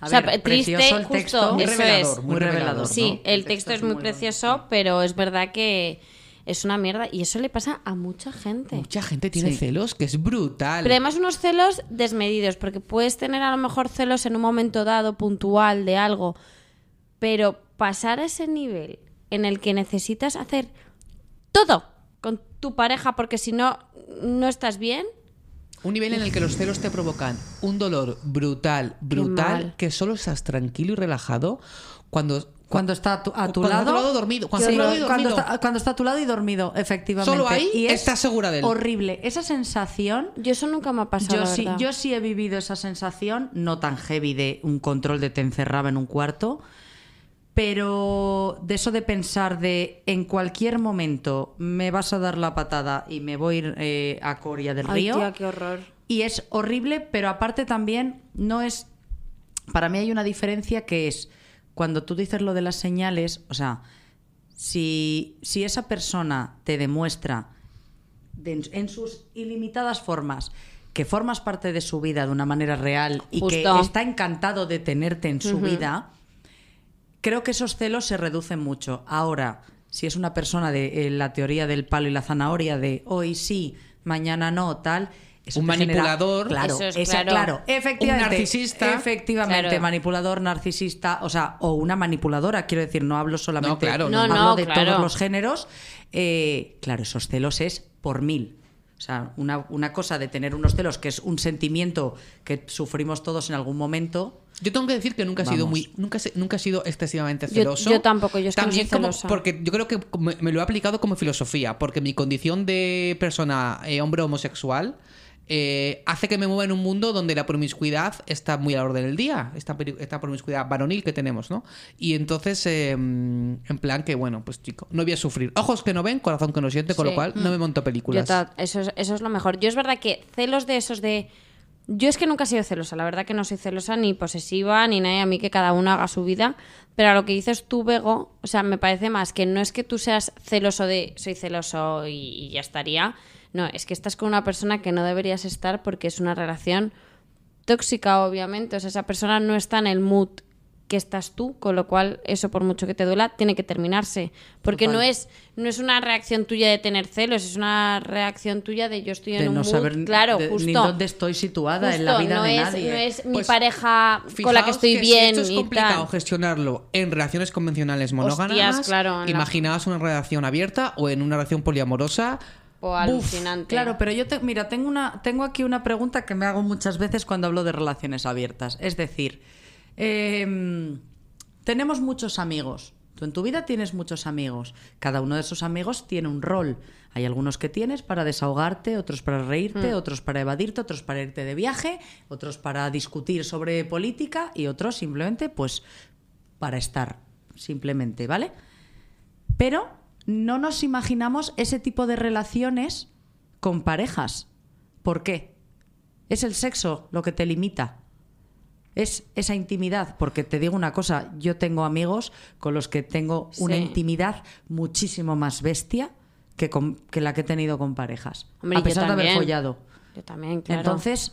A o sea, ver, triste, precioso el justo, texto. Muy eso revelador, es. muy revelador. Sí, ¿no? el texto es muy muy precioso, pero es verdad que es una mierda y eso le pasa a mucha gente. Mucha gente tiene Sí. celos, que es brutal. Pero además unos celos desmedidos, porque puedes tener a lo mejor celos en un momento dado, puntual, de algo, pero pasar a ese nivel en el que necesitas hacer todo con tu pareja, porque si no, no estás bien, Un nivel en el que los celos te provocan un dolor brutal, brutal, que solo estás tranquilo y relajado cuando... Cuando está a tu, a tu Cuando está a lado. tu lado dormido, cuando Sí, está a tu lado y cuando dormido. está- cuando está a tu lado y dormido, efectivamente. Solo ahí y es estás segura de él. Horrible. Esa sensación. yo eso nunca me ha pasado. Yo la sí, yo sí he vivido esa sensación, no tan heavy de un control de te encerraba en un cuarto, pero de eso de pensar de en cualquier momento me vas a dar la patada y me voy a ir eh, a Coria del Ay, Río. tía, qué horror. Y es horrible, pero aparte también no es... Para mí hay una diferencia que es cuando tú dices lo de las señales, o sea, si, si esa persona te demuestra de- en sus ilimitadas formas que formas parte de su vida de una manera real y que está encantado de tenerte en su vida, creo que esos celos se reducen mucho. Ahora, si es una persona de eh, la teoría del palo y la zanahoria, de hoy sí, mañana no, tal, eso Un genera- manipulador. claro, Eso es esa- claro. efectivamente, Un narcisista. efectivamente, Claro. manipulador, narcisista, o sea, o una manipuladora, quiero decir, no hablo solamente, No, claro, no, hablo no, de claro. todos los géneros. Eh, claro, esos celos es por mil. O sea, una, una cosa de tener unos celos, que es un sentimiento que sufrimos todos en algún momento. Yo tengo que decir que nunca he sido muy, nunca, nunca he sido excesivamente celoso. yo tampoco, yo es que no También soy como- celosa. porque yo creo que me, me lo he aplicado como filosofía, porque mi condición de persona eh, hombre homosexual eh, hace que me mueva en un mundo donde la promiscuidad está muy a la orden del día, esta, promiscuidad varonil que tenemos, ¿no? Y entonces, eh, en plan que, bueno, pues chico, no voy a sufrir. Ojos que no ven, corazón que no siente, con Sí. lo cual no me monto películas. eso, es, eso es lo mejor. Yo es verdad que celos de esos de... Yo es que nunca he sido celosa, la verdad que no soy celosa ni posesiva ni nada, a mí que cada uno haga su vida. Pero a lo que dices tú, Bego, o sea, me parece más que no es que tú seas celoso de soy celoso y, y ya estaría. No, es que estás con una persona que no deberías estar porque es una relación tóxica, obviamente. O sea, esa persona no está en el mood que estás tú, con lo cual eso por mucho que te duela tiene que terminarse, porque Total. no es no es una reacción tuya de tener celos, es una reacción tuya de yo estoy en de un no mood, saber claro, de- justo. ni dónde estoy situada en la vida no de es, nadie. no es mi Pues, pareja con la que estoy si bien esto es y complicado tal. gestionarlo en relaciones convencionales monógamas. Hostias, claro, Imaginaos una relación abierta o en una relación poliamorosa. O alucinante. Claro, pero yo te, mira, tengo una, tengo aquí una pregunta que me hago muchas veces cuando hablo de relaciones abiertas. Es decir, em, tenemos muchos amigos. Tú en tu vida tienes muchos amigos. Cada uno de esos amigos tiene un rol. Hay algunos que tienes para desahogarte, otros para reírte, otros para evadirte, otros para irte de viaje, otros para discutir sobre política y otros simplemente, pues, para estar, simplemente, ¿vale? Pero no nos imaginamos ese tipo de relaciones con parejas. ¿Por qué? Es el sexo lo que te limita. Es esa intimidad. Porque te digo una cosa, yo tengo amigos con los que tengo una intimidad muchísimo más bestia que, con- que la que he tenido con parejas. Hombre, a pesar de haber follado. Yo también, claro. Entonces,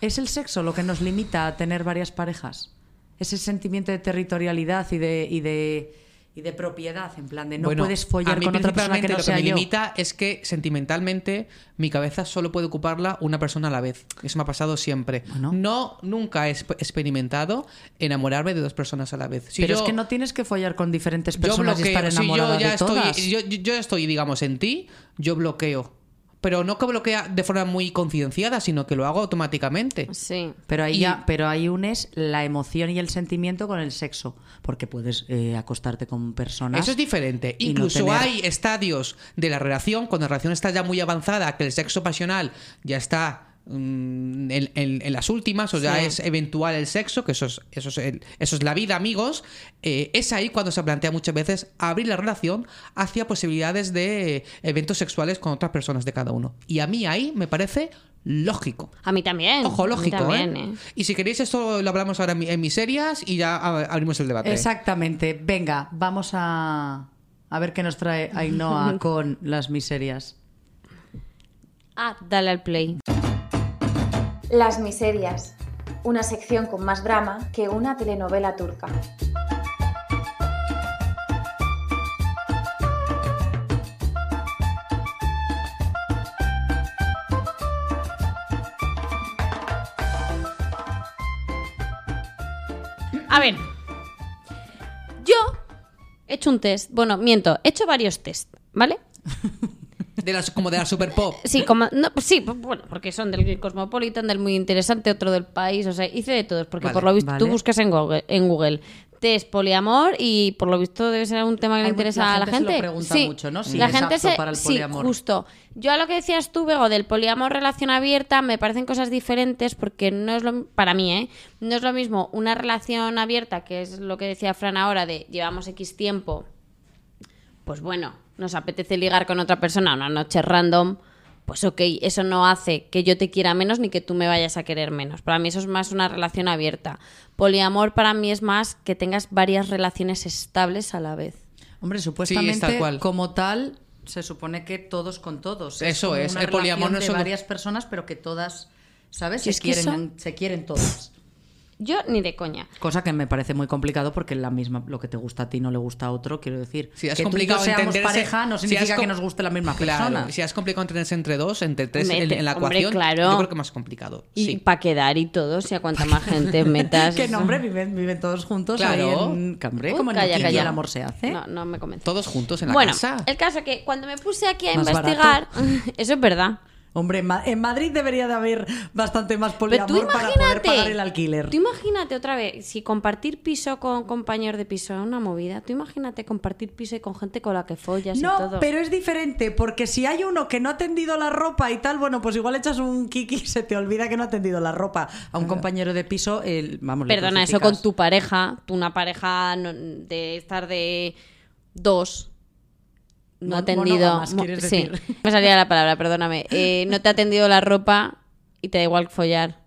¿es el sexo lo que nos limita a tener varias parejas? Ese sentimiento de territorialidad y de, y de, y de propiedad, en plan de no Bueno, puedes follar a mí con otra persona que no lo sea que me yo. limita es que sentimentalmente mi cabeza solo puede ocuparla una persona a la vez. Eso me ha pasado siempre. Bueno. No, nunca he exp- experimentado enamorarme de dos personas a la vez. Si Pero yo- es que no tienes que follar con diferentes yo personas y bloqueo. estar Si yo ya de estoy, todas. yo, yo- yo estoy, digamos, en ti, yo bloqueo. Pero no que bloquea de forma muy concienciada, sino que lo hago automáticamente. Sí. Pero ahí, Y- ya, pero ahí unes la emoción y el sentimiento con el sexo. Porque puedes eh, acostarte con personas. Eso es diferente. y no Incluso tener- hay estadios de la relación, cuando la relación está ya muy avanzada, que el sexo pasional ya está en, en- en las últimas, o ya Sí. es eventual el sexo, que eso es, eso es, el- eso es la vida, amigos. eh, es ahí cuando se plantea muchas veces abrir la relación hacia posibilidades de eventos sexuales con otras personas de cada uno. Y a mí ahí me parece lógico. A mí también. Ojo, lógico, también, ¿eh? ¿eh? Y si queréis, esto lo hablamos ahora en mi- en mis serias y ya ab- abrimos el debate. Exactamente. Venga, vamos a, a ver qué nos trae Ainhoa con las miserias. Ah, dale al play. Las miserias. Una sección con más drama que una telenovela turca. A ver. Yo he hecho un test. Bueno, miento, he hecho varios test, ¿vale? De las, como de la super pop. Sí, como, no, pues sí, pues bueno, porque son del Cosmopolitan, del muy interesante, otro del país, o sea, hice de todos, porque Vale, por lo visto tú buscas en Google, en Google test poliamor y por lo visto debe ser un tema que le interesa la a la gente se lo pregunta sí, mucho, ¿no? Si la es gente apto se, para el sí, poliamor. justo. Yo a lo que decías tú, Bego, del poliamor relación abierta, me parecen cosas diferentes porque no es lo para mí, ¿eh? No es lo mismo una relación abierta, que es lo que decía Fran ahora de llevamos X tiempo pues bueno, nos apetece ligar con otra persona una noche random, pues ok, eso no hace que yo te quiera menos ni que tú me vayas a querer menos. Para mí eso es más una relación abierta. Poliamor para mí es más que tengas varias relaciones estables a la vez. Hombre, supuestamente es tal cual. como tal se supone que todos con todos. Eso como es, una el poliamor relación no es de varias personas, pero que todas, ¿sabes? Se es quieren, se quieren todas. Yo ni de coña. Cosa que me parece muy complicado porque la misma, lo que te gusta a ti no le gusta a otro, quiero decir. Si es que tú y yo complicado seamos entenderse- pareja no si significa es que nos guste la misma Claro, persona. si es complicado entenderse entre dos, entre tres en, Mete- en la hombre, ecuación, claro. yo creo que más complicado. Y sí. para quedar y todo, si a cuanta más gente metas. Que no, hombre, viven, viven todos juntos Claro. ahí en Uy, como en calla, el calla. el amor se hace. No, no me convence. Todos juntos en la bueno, casa. el caso que cuando me puse aquí a Más investigar, eso es verdad. Hombre, en Ma- en Madrid debería de haber bastante más poliamor para poder pagar el alquiler. tú imagínate otra vez, si compartir piso con compañeros de piso es una movida, tú imagínate compartir piso y con gente con la que follas y No, todo. pero es diferente, porque si hay uno que no ha tendido la ropa y tal, bueno, pues igual echas un kiki y se te olvida que no ha tendido la ropa. A un compañero de piso, el, vamos, le Perdona, eso con tu pareja, tú una pareja no- de estar de dos. No ha mo- quieres sí, decir. me salía la palabra, perdóname. Eh, no te ha atendido la ropa y te da igual follar.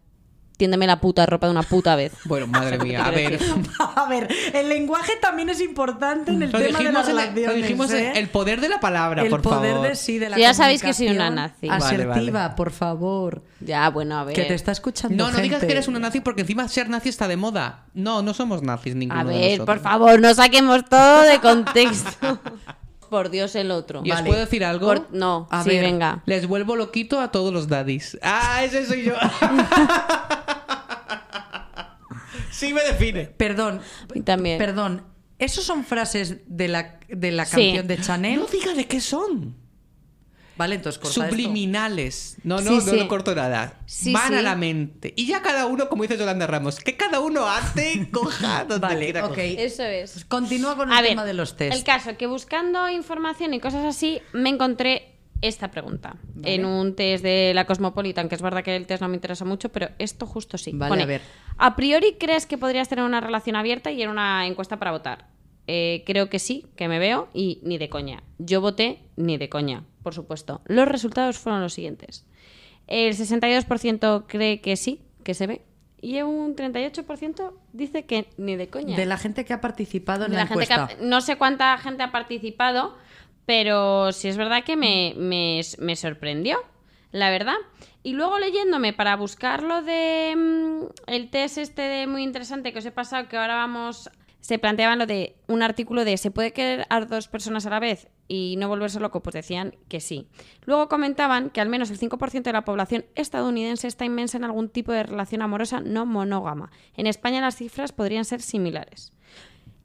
Tiéndeme la puta ropa de una puta vez. Bueno, madre mía, a ver. A ver, el lenguaje también es importante en el Lo tema de las el- relaciones. lo dijimos ¿eh? el poder de la palabra, El por poder favor. de sí, de la Ya sabéis que soy una nazi. Asertiva, vale. por favor. Ya, bueno, a ver. Que te está escuchando No, no digas que eres una nazi porque encima ser nazi está de moda. No, no somos nazis ninguno A de ver, nosotros. por favor, no saquemos todo de contexto. Por Dios, el otro. ¿Y os puedo decir algo? Por- No, A sí, ver. venga. Les vuelvo loquito a todos los daddies. Ah, ese soy yo. sí me define. Perdón, también. perdón. ¿Esos son frases de la, de la Sí. canción de Chanel? No diga de qué son. Vale, entonces corta esto. Subliminales. No, no, Sí, no, sí. no corto nada. Sí, Van sí. a la mente. Y ya cada uno, como dice Yolanda Ramos, que cada uno hace, coja donde Vale, quiera ok. coger. Eso es. Continúa con el ver, tema de los test. el caso que buscando información y cosas así me encontré esta pregunta Vale. en un test de la Cosmopolitan, que es verdad que el test no me interesa mucho, pero esto justo sí. Vale, Pone, a ver. ¿A priori crees que podrías tener una relación abierta y en una encuesta para votar? Eh, creo que sí, que me veo y ni de coña. Yo voté ni de coña, por supuesto. Los resultados fueron los siguientes. El 62% cree que sí, que se ve. Y un 38% dice que ni de coña. De la gente que ha participado en De la, la gente que encuesta. ha- no sé cuánta gente ha participado, pero sí es verdad que me, me- me sorprendió, la verdad. Y luego leyéndome para buscar lo de mm, el test este de muy interesante que os he pasado, que ahora vamos, se planteaban lo de un artículo de ¿se puede querer a dos personas a la vez y no volverse loco? Pues decían que sí. Luego comentaban que al menos el 5% de la población estadounidense está inmensa en algún tipo de relación amorosa no monógama. En España las cifras podrían ser similares.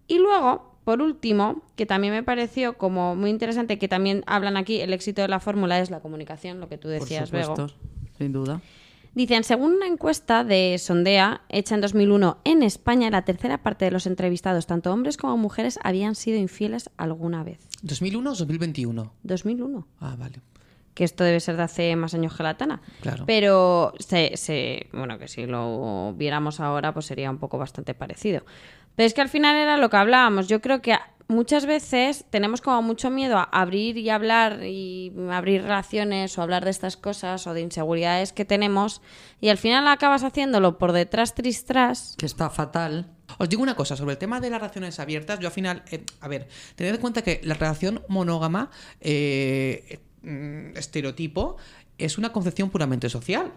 Y luego, por último, que también me pareció como muy interesante, que también hablan aquí, el éxito de la fórmula es la comunicación, lo que tú Por decías, supuesto, Bego. sin duda. Dicen, según una encuesta de Sondea, hecha en 2001, en España la tercera parte de los entrevistados, tanto hombres como mujeres, habían sido infieles alguna vez. ¿2001 o 2021? 2001 Ah, vale. que esto debe ser de hace más años que la Tana. Claro. Pero se, se- bueno, que si lo viéramos ahora, pues sería un poco bastante parecido. Pero es que al final era lo que hablábamos. Yo creo que muchas veces tenemos como mucho miedo a abrir y hablar y abrir relaciones o hablar de estas cosas o de inseguridades que tenemos y al final acabas haciéndolo por detrás tristras. Que está fatal. Os digo una cosa sobre el tema de las relaciones abiertas. Yo al final, eh, a ver, tened en cuenta que la relación monógama, eh, mm, estereotipo, es una concepción puramente social.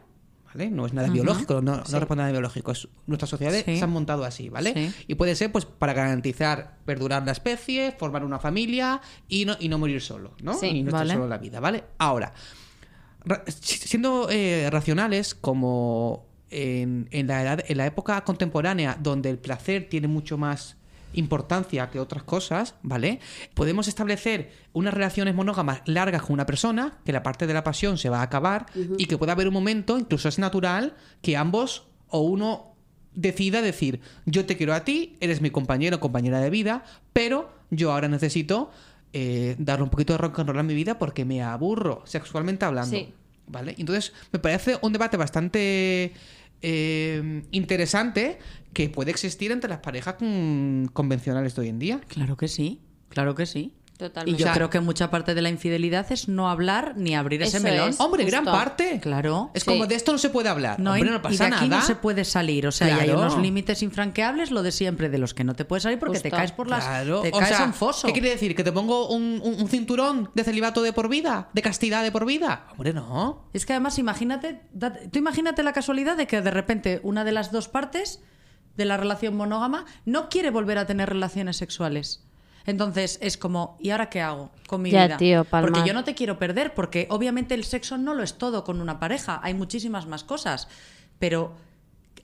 ¿Vale? No es nada biológico, no, no responde a nada biológico. Es, nuestras sociedades Sí. se han montado así, ¿vale? Sí. Y puede ser pues para garantizar perdurar la especie, formar una familia y no, y no morir solo, ¿no? Sí. y no estar Vale. solo en la vida, ¿vale? Ahora, ra- si- siendo eh, racionales como en, en la edad, en la época contemporánea donde el placer tiene mucho más importancia que otras cosas, ¿vale? Podemos establecer unas relaciones monógamas largas con una persona, que la parte de la pasión se va a acabar y que puede haber un momento, incluso es natural, que ambos o uno decida decir, yo te quiero a ti, eres mi compañero o compañera de vida, pero yo ahora necesito eh, darle un poquito de rock and roll a mi vida porque me aburro, sexualmente hablando. Sí. ¿Vale? Entonces, me parece un debate bastante eh, interesante que puede existir entre las parejas mm, convencionales de hoy en día. Claro que sí, claro que sí. Totalmente. Y yo O sea- creo que mucha parte de la infidelidad es no hablar ni abrir ese melón. es. Hombre, gran parte. Claro. Es Sí. como de esto no se puede hablar. No, Hombre, y- no y pasa de aquí nada. no se puede salir. O sea, y hay unos límites infranqueables, lo de siempre, de los que no te puedes salir porque te caes por las. Claro. Te o caes sea, a un foso. ¿Qué quiere decir? ¿Que te pongo un, un- un cinturón de celibato de por vida? ¿De castidad de por vida? Hombre, no. Es que además, imagínate, date- tú imagínate la casualidad de que de repente una de las dos partes de la relación monógama no quiere volver a tener relaciones sexuales. Entonces es como, ¿y ahora qué hago con mi Ya, vida? tío, porque yo no te quiero perder, porque obviamente el sexo no lo es todo con una pareja, hay muchísimas más cosas. Pero,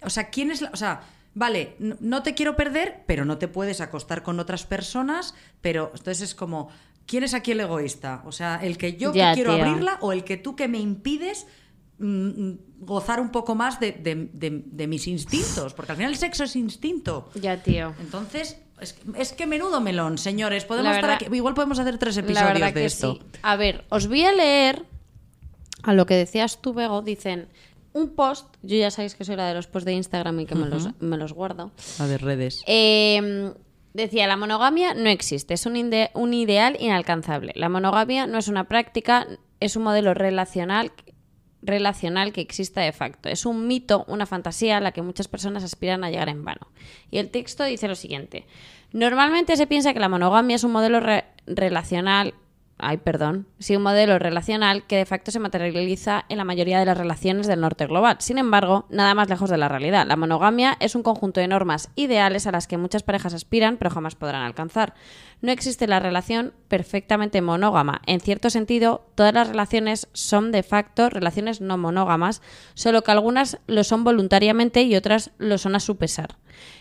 o sea, ¿quién es la.? O sea, vale, no te quiero perder, pero no te puedes acostar con otras personas, pero entonces es como, ¿quién es aquí el egoísta? O sea, el que yo que quiero tío. abrirla o el que tú que me impides gozar un poco más de, de- de- de mis instintos, porque al final el sexo es instinto. Ya, tío. Entonces, es, es que menudo melón, señores. Podemos estar aquí, igual podemos hacer tres episodios de esto. sí. A ver, os voy a leer a lo que decías tú, Bego. Dicen un post. Yo ya sabéis que soy la de los posts de Instagram y que me, los, me los guardo. La de redes. Eh, decía, la monogamia no existe, es un, un ideal inalcanzable. La monogamia no es una práctica, es un modelo relacional relacional que exista de facto. Es un mito, una fantasía a la que muchas personas aspiran a llegar en vano. Y el texto dice lo siguiente. Normalmente se piensa que la monogamia es un modelo re- relacional Ay, perdón. Sí, un modelo relacional que de facto se materializa en la mayoría de las relaciones del norte global. Sin embargo, nada más lejos de la realidad. La monogamia es un conjunto de normas ideales a las que muchas parejas aspiran, pero jamás podrán alcanzar. No existe la relación perfectamente monógama. En cierto sentido, todas las relaciones son de facto relaciones no monógamas, solo que algunas lo son voluntariamente y otras lo son a su pesar.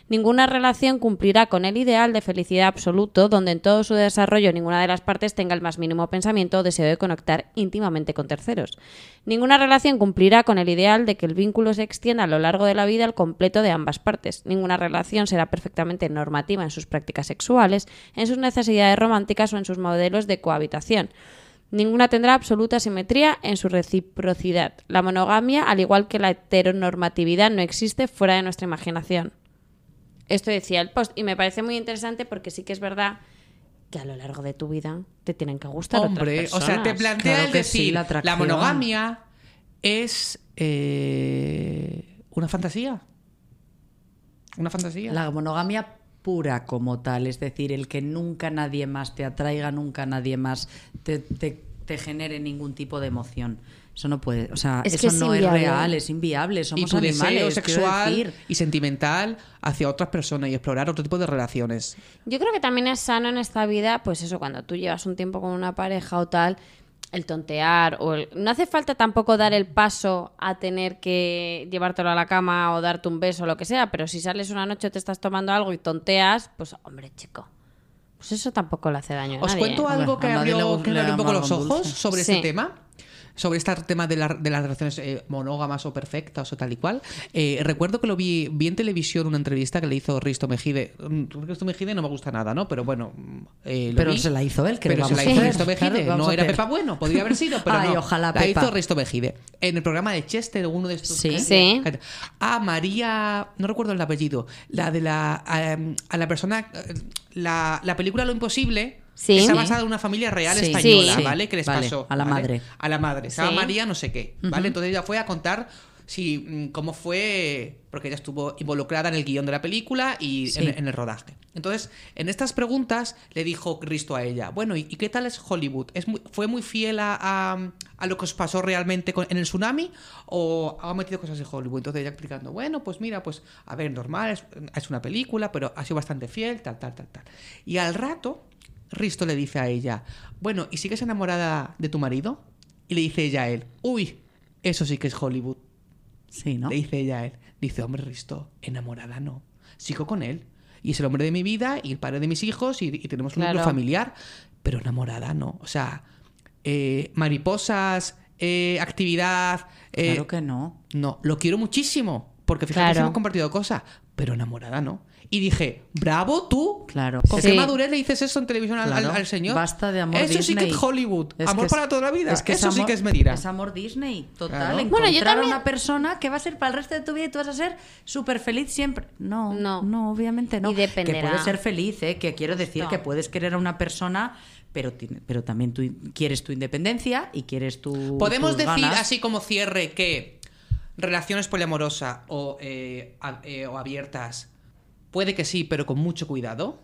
Ninguna relación cumplirá con el ideal de felicidad absoluto, donde en todo su desarrollo ninguna de las partes tenga el más mínimo pensamiento o deseo de conectar íntimamente con terceros. Ninguna relación cumplirá con el ideal de que el vínculo se extienda a lo largo de la vida al completo de ambas partes. Ninguna relación será perfectamente normativa en sus prácticas sexuales, en sus necesidades románticas o en sus modelos de cohabitación. Ninguna tendrá absoluta simetría en su reciprocidad. La monogamia, al igual que la heteronormatividad, no existe fuera de nuestra imaginación. Esto decía el post y me parece muy interesante porque sí que es verdad que a lo largo de tu vida te tienen que gustar Hombre, otras o sea, te personas. plantea Claro el sí, decir, la monogamia es eh, una fantasía. Una fantasía. La monogamia pura como tal, es decir, el que nunca nadie más te atraiga, nunca nadie más te, te- te genere ningún tipo de emoción. Eso no puede, o sea, Es eso es no es real, es inviable, y somos tu deseo animales, sexual decir. y sentimental hacia otras personas y explorar otro tipo de relaciones. Yo creo que también es sano en esta vida, pues eso, cuando tú llevas un tiempo con una pareja o tal, el tontear o el- no hace falta tampoco dar el paso a tener que llevártelo a la cama o darte un beso o lo que sea, pero si sales una noche te estás tomando algo y tonteas, pues hombre, chico. Pues eso tampoco le hace daño a Os nadie, cuento ¿eh? algo que abrió, le- que abrió un poco los ojos dulce. sobre Sí. este tema. Sobre este tema de, la- de las relaciones eh, monógamas o perfectas o tal y cual. Eh, recuerdo que lo vi, vi en televisión una entrevista que le hizo Risto Mejide. Mm, Risto Mejide no me gusta nada, ¿no? Pero bueno. mm, eh, lo Pero vi. se la hizo él, que Pero se la hizo. Risto Mejide. Claro, no era. Pepa Bueno, podría haber sido, pero Ay, no. ojalá La Pepa. hizo Risto Mejide. En el programa de Chester, uno de estos. Sí. ¿eh? Sí. A María, no recuerdo el apellido, la de la a, a la persona, eh, la, la película Lo Imposible. Sí. Está basada en una familia real Sí. española, Sí. ¿vale? Que les Vale, pasó. a la ¿vale? madre. A la madre. María no sé qué, ¿vale? Entonces ella fue a contar si, mm, cómo fue, porque ella estuvo involucrada en el guion de la película y en, en el rodaje. Entonces, en estas preguntas le dijo Cristo a ella, bueno, ¿y, y qué tal es Hollywood? ¿Es muy- ¿Fue muy fiel a, a- a lo que os pasó realmente con- en el tsunami o ha metido cosas de Hollywood? Entonces ella explicando, bueno, pues mira, pues a ver, normal, es, es una película, pero ha sido bastante fiel, tal, tal, tal, tal. Y al rato, Risto le dice a ella, bueno, ¿y sigues enamorada de tu marido? Y le dice ella a él, uy, eso sí que es Hollywood. Sí, ¿no? Le dice ella a él, dice, hombre, Risto, enamorada no. Sigo con él. Y es el hombre de mi vida y el padre de mis hijos y, y tenemos un Claro. núcleo familiar, pero enamorada no. O sea, eh, mariposas, eh, actividad... eh, Claro que no. No, lo quiero muchísimo, porque fíjate que hemos compartido cosas, pero enamorada no. Y dije, bravo tú. Claro. ¿Con Sí. qué madurez le dices eso en televisión al, Claro. al- al señor? Basta de amor Eso sí que Disney. es Hollywood. Es amor es- para toda la vida. es que es eso sí que es mentira. Es amor Disney, total. Claro. Encontrar Bueno, yo a también- una persona que va a ser para el resto de tu vida y tú vas a ser súper feliz siempre. No, No. no, obviamente no. Y dependerá. Que puedes ser feliz, ¿eh? que quiero decir que puedes querer a una persona, pero, tiene- pero también tú quieres tu independencia y quieres tu. Podemos tus decir ganas. así como cierre que relaciones poliamorosas o, eh, a- eh, o abiertas, puede que sí, pero con mucho cuidado.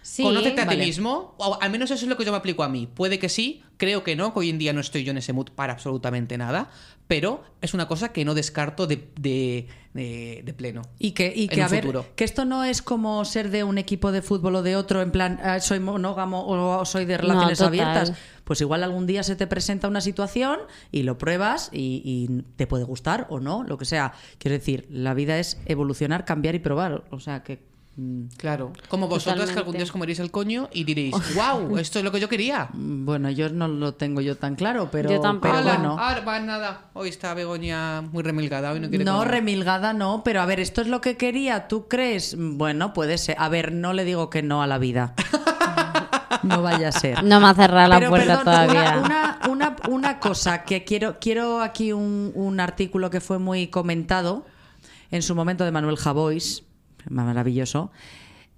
Sí, Conócete a ti mismo. O al menos eso es lo que yo me aplico a mí. Puede que sí, creo que no, que hoy en día no estoy yo en ese mood para absolutamente nada. Pero es una cosa que no descarto de, de, de- de pleno. Y que, y En que un a ver, futuro. que esto no es como ser de un equipo de fútbol o de otro, en plan, ah, soy monógamo o soy de relaciones total. abiertas. Pues igual algún día se te presenta una situación y lo pruebas y, y te puede gustar o no, lo que sea. Quiero decir, la vida es evolucionar, cambiar y probar. O sea que. mm, Claro. Como vosotras que algún día os comeréis el coño y diréis, wow, esto es lo que yo quería. Bueno, yo no lo tengo yo tan claro, pero, Yo tampoco. pero bueno. ahora va nada. Hoy está Begoña muy remilgada, hoy no quiere No, comer. remilgada no, pero a ver, ¿esto es lo que quería? ¿Tú crees? Bueno, puede ser. A ver, no le digo que no a la vida. No vaya a ser. No me ha cerrado la Pero, puerta perdón, todavía. Una, una, una, una cosa que quiero, quiero aquí un, un artículo que fue muy comentado en su momento de Manuel Javois, maravilloso.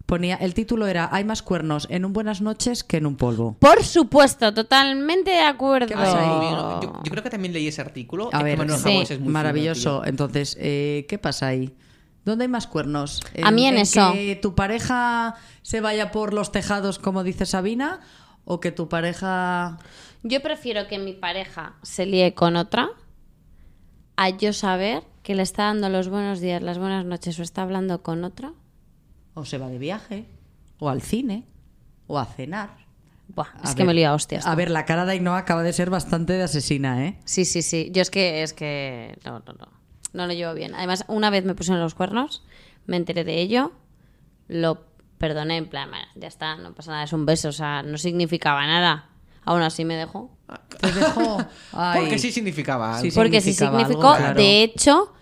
Ponía, el título era Hay más cuernos en un buenas noches que en un polvo. Por supuesto, totalmente de acuerdo. ¿Qué pasa ahí? Yo, creo que también leí ese artículo. A Es que ver, Manuel sí. Javois es muy maravilloso. Entonces, eh, ¿qué pasa ahí? ¿Dónde hay más cuernos? A mí en eso. Que tu pareja se vaya por los tejados, como dice Sabina, o que tu pareja Yo prefiero que mi pareja se líe con otra a yo saber que le está dando los buenos días, las buenas noches o está hablando con otra. o se va de viaje, o al cine, o a cenar. Buah, A es que me ver, lío a hostias. A ver, la cara de Ainhoa acaba de ser bastante de asesina, ¿eh? Sí, sí, sí. Yo es que, es que, no, no, no. No lo llevo bien. Además, una vez me pusieron los cuernos, me enteré de ello, lo perdoné en plan, "Bueno, ya está, no pasa nada, es un beso, o sea, no significaba nada. Aún así me dejó. Te dejó. Ay. Porque sí significaba algo. Sí, Porque sí significó, algo, claro. de hecho,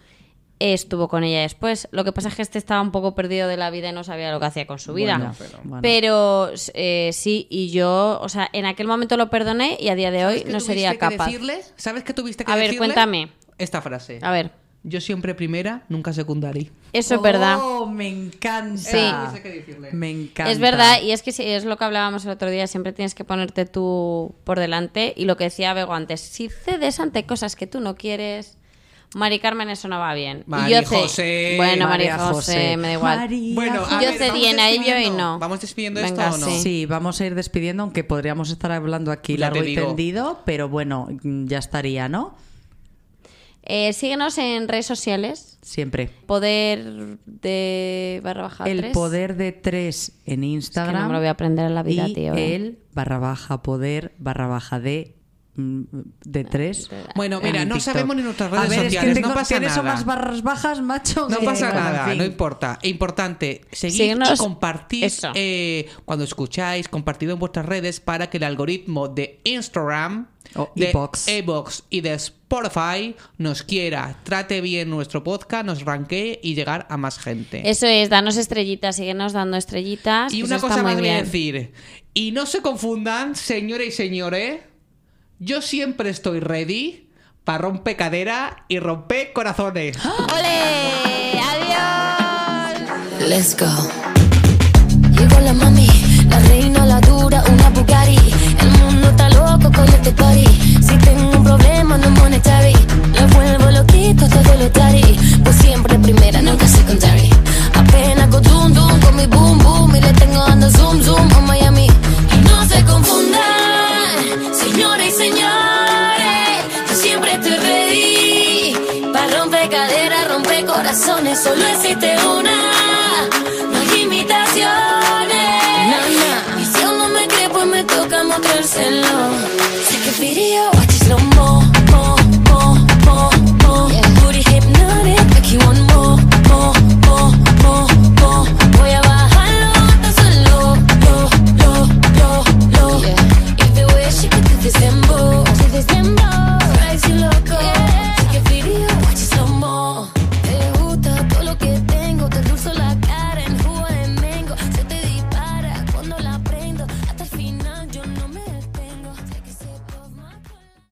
estuvo con ella después. Lo que pasa es que este estaba un poco perdido de la vida y no sabía lo que hacía con su vida. Bueno, pero bueno. eh, sí, y yo, o sea, en aquel momento lo perdoné y a día de hoy ¿Sabes qué no sería tuviste que capaz. decirle? ¿Sabes qué tuviste que A ver, decirle? cuéntame. Esta frase. A ver, Yo siempre primera, nunca secundaria. eso es verdad. Oh, me encanta. Sí. Me. Es verdad, y es que sí, es lo que hablábamos el otro día, siempre tienes que ponerte tú por delante. Y lo que decía Bego antes, si cedes ante cosas que tú no quieres, Mari Carmen, eso no va bien. y Mari yo José. Bueno, María María José, José. me da igual. María Bueno, a Yo ver, cedí en ello y no. ¿Vamos despidiendo Venga, esto o no? sí. Sí, vamos a ir despidiendo, aunque podríamos estar hablando aquí Ya largo y tendido, pero bueno, ya estaría, ¿no? Eh, síguenos en redes sociales. Siempre. Poder de barra baja el tres. poder de tres en Instagram. Es que no me lo voy a aprender en la vida, y tío, eh. el barra baja poder barra baja de de tres. Bueno, en mira, no sabemos ni nuestras A redes ver, es que sociales, tengo- no pasa nada. unas barras bajas, macho. No que, pasa bueno, en nada, fin. no importa. Importante, seguid Síguenos. y compartid Eso. eh, cuando escucháis, compartid en vuestras redes para que el algoritmo de Instagram, O de iVoox y de Spotify nos quiera, trate bien nuestro podcast, nos ranquee y llegar a más gente. Eso es, danos estrellitas, síguenos dando estrellitas. Y una cosa más voy a decir. Y no se confundan, señores y señores. Yo siempre estoy ready para romper cadera y romper corazones. ¡Ole! ¡Adiós! Let's go. Llegó la mami, la reina, la dura, una Bugatti. El mundo está loco con este party. Si tengo un problema, no monetary. Lo vuelvo loquito, todo lo tari. Pues siempre primera, nunca secondary. Apenas con zoom, zoom, con mi boom, boom. Y le tengo dando zoom, zoom a Miami. Corazones. Solo existe una. No hay imitaciones. Y si aún no me cree, pues me toca mostrárselo.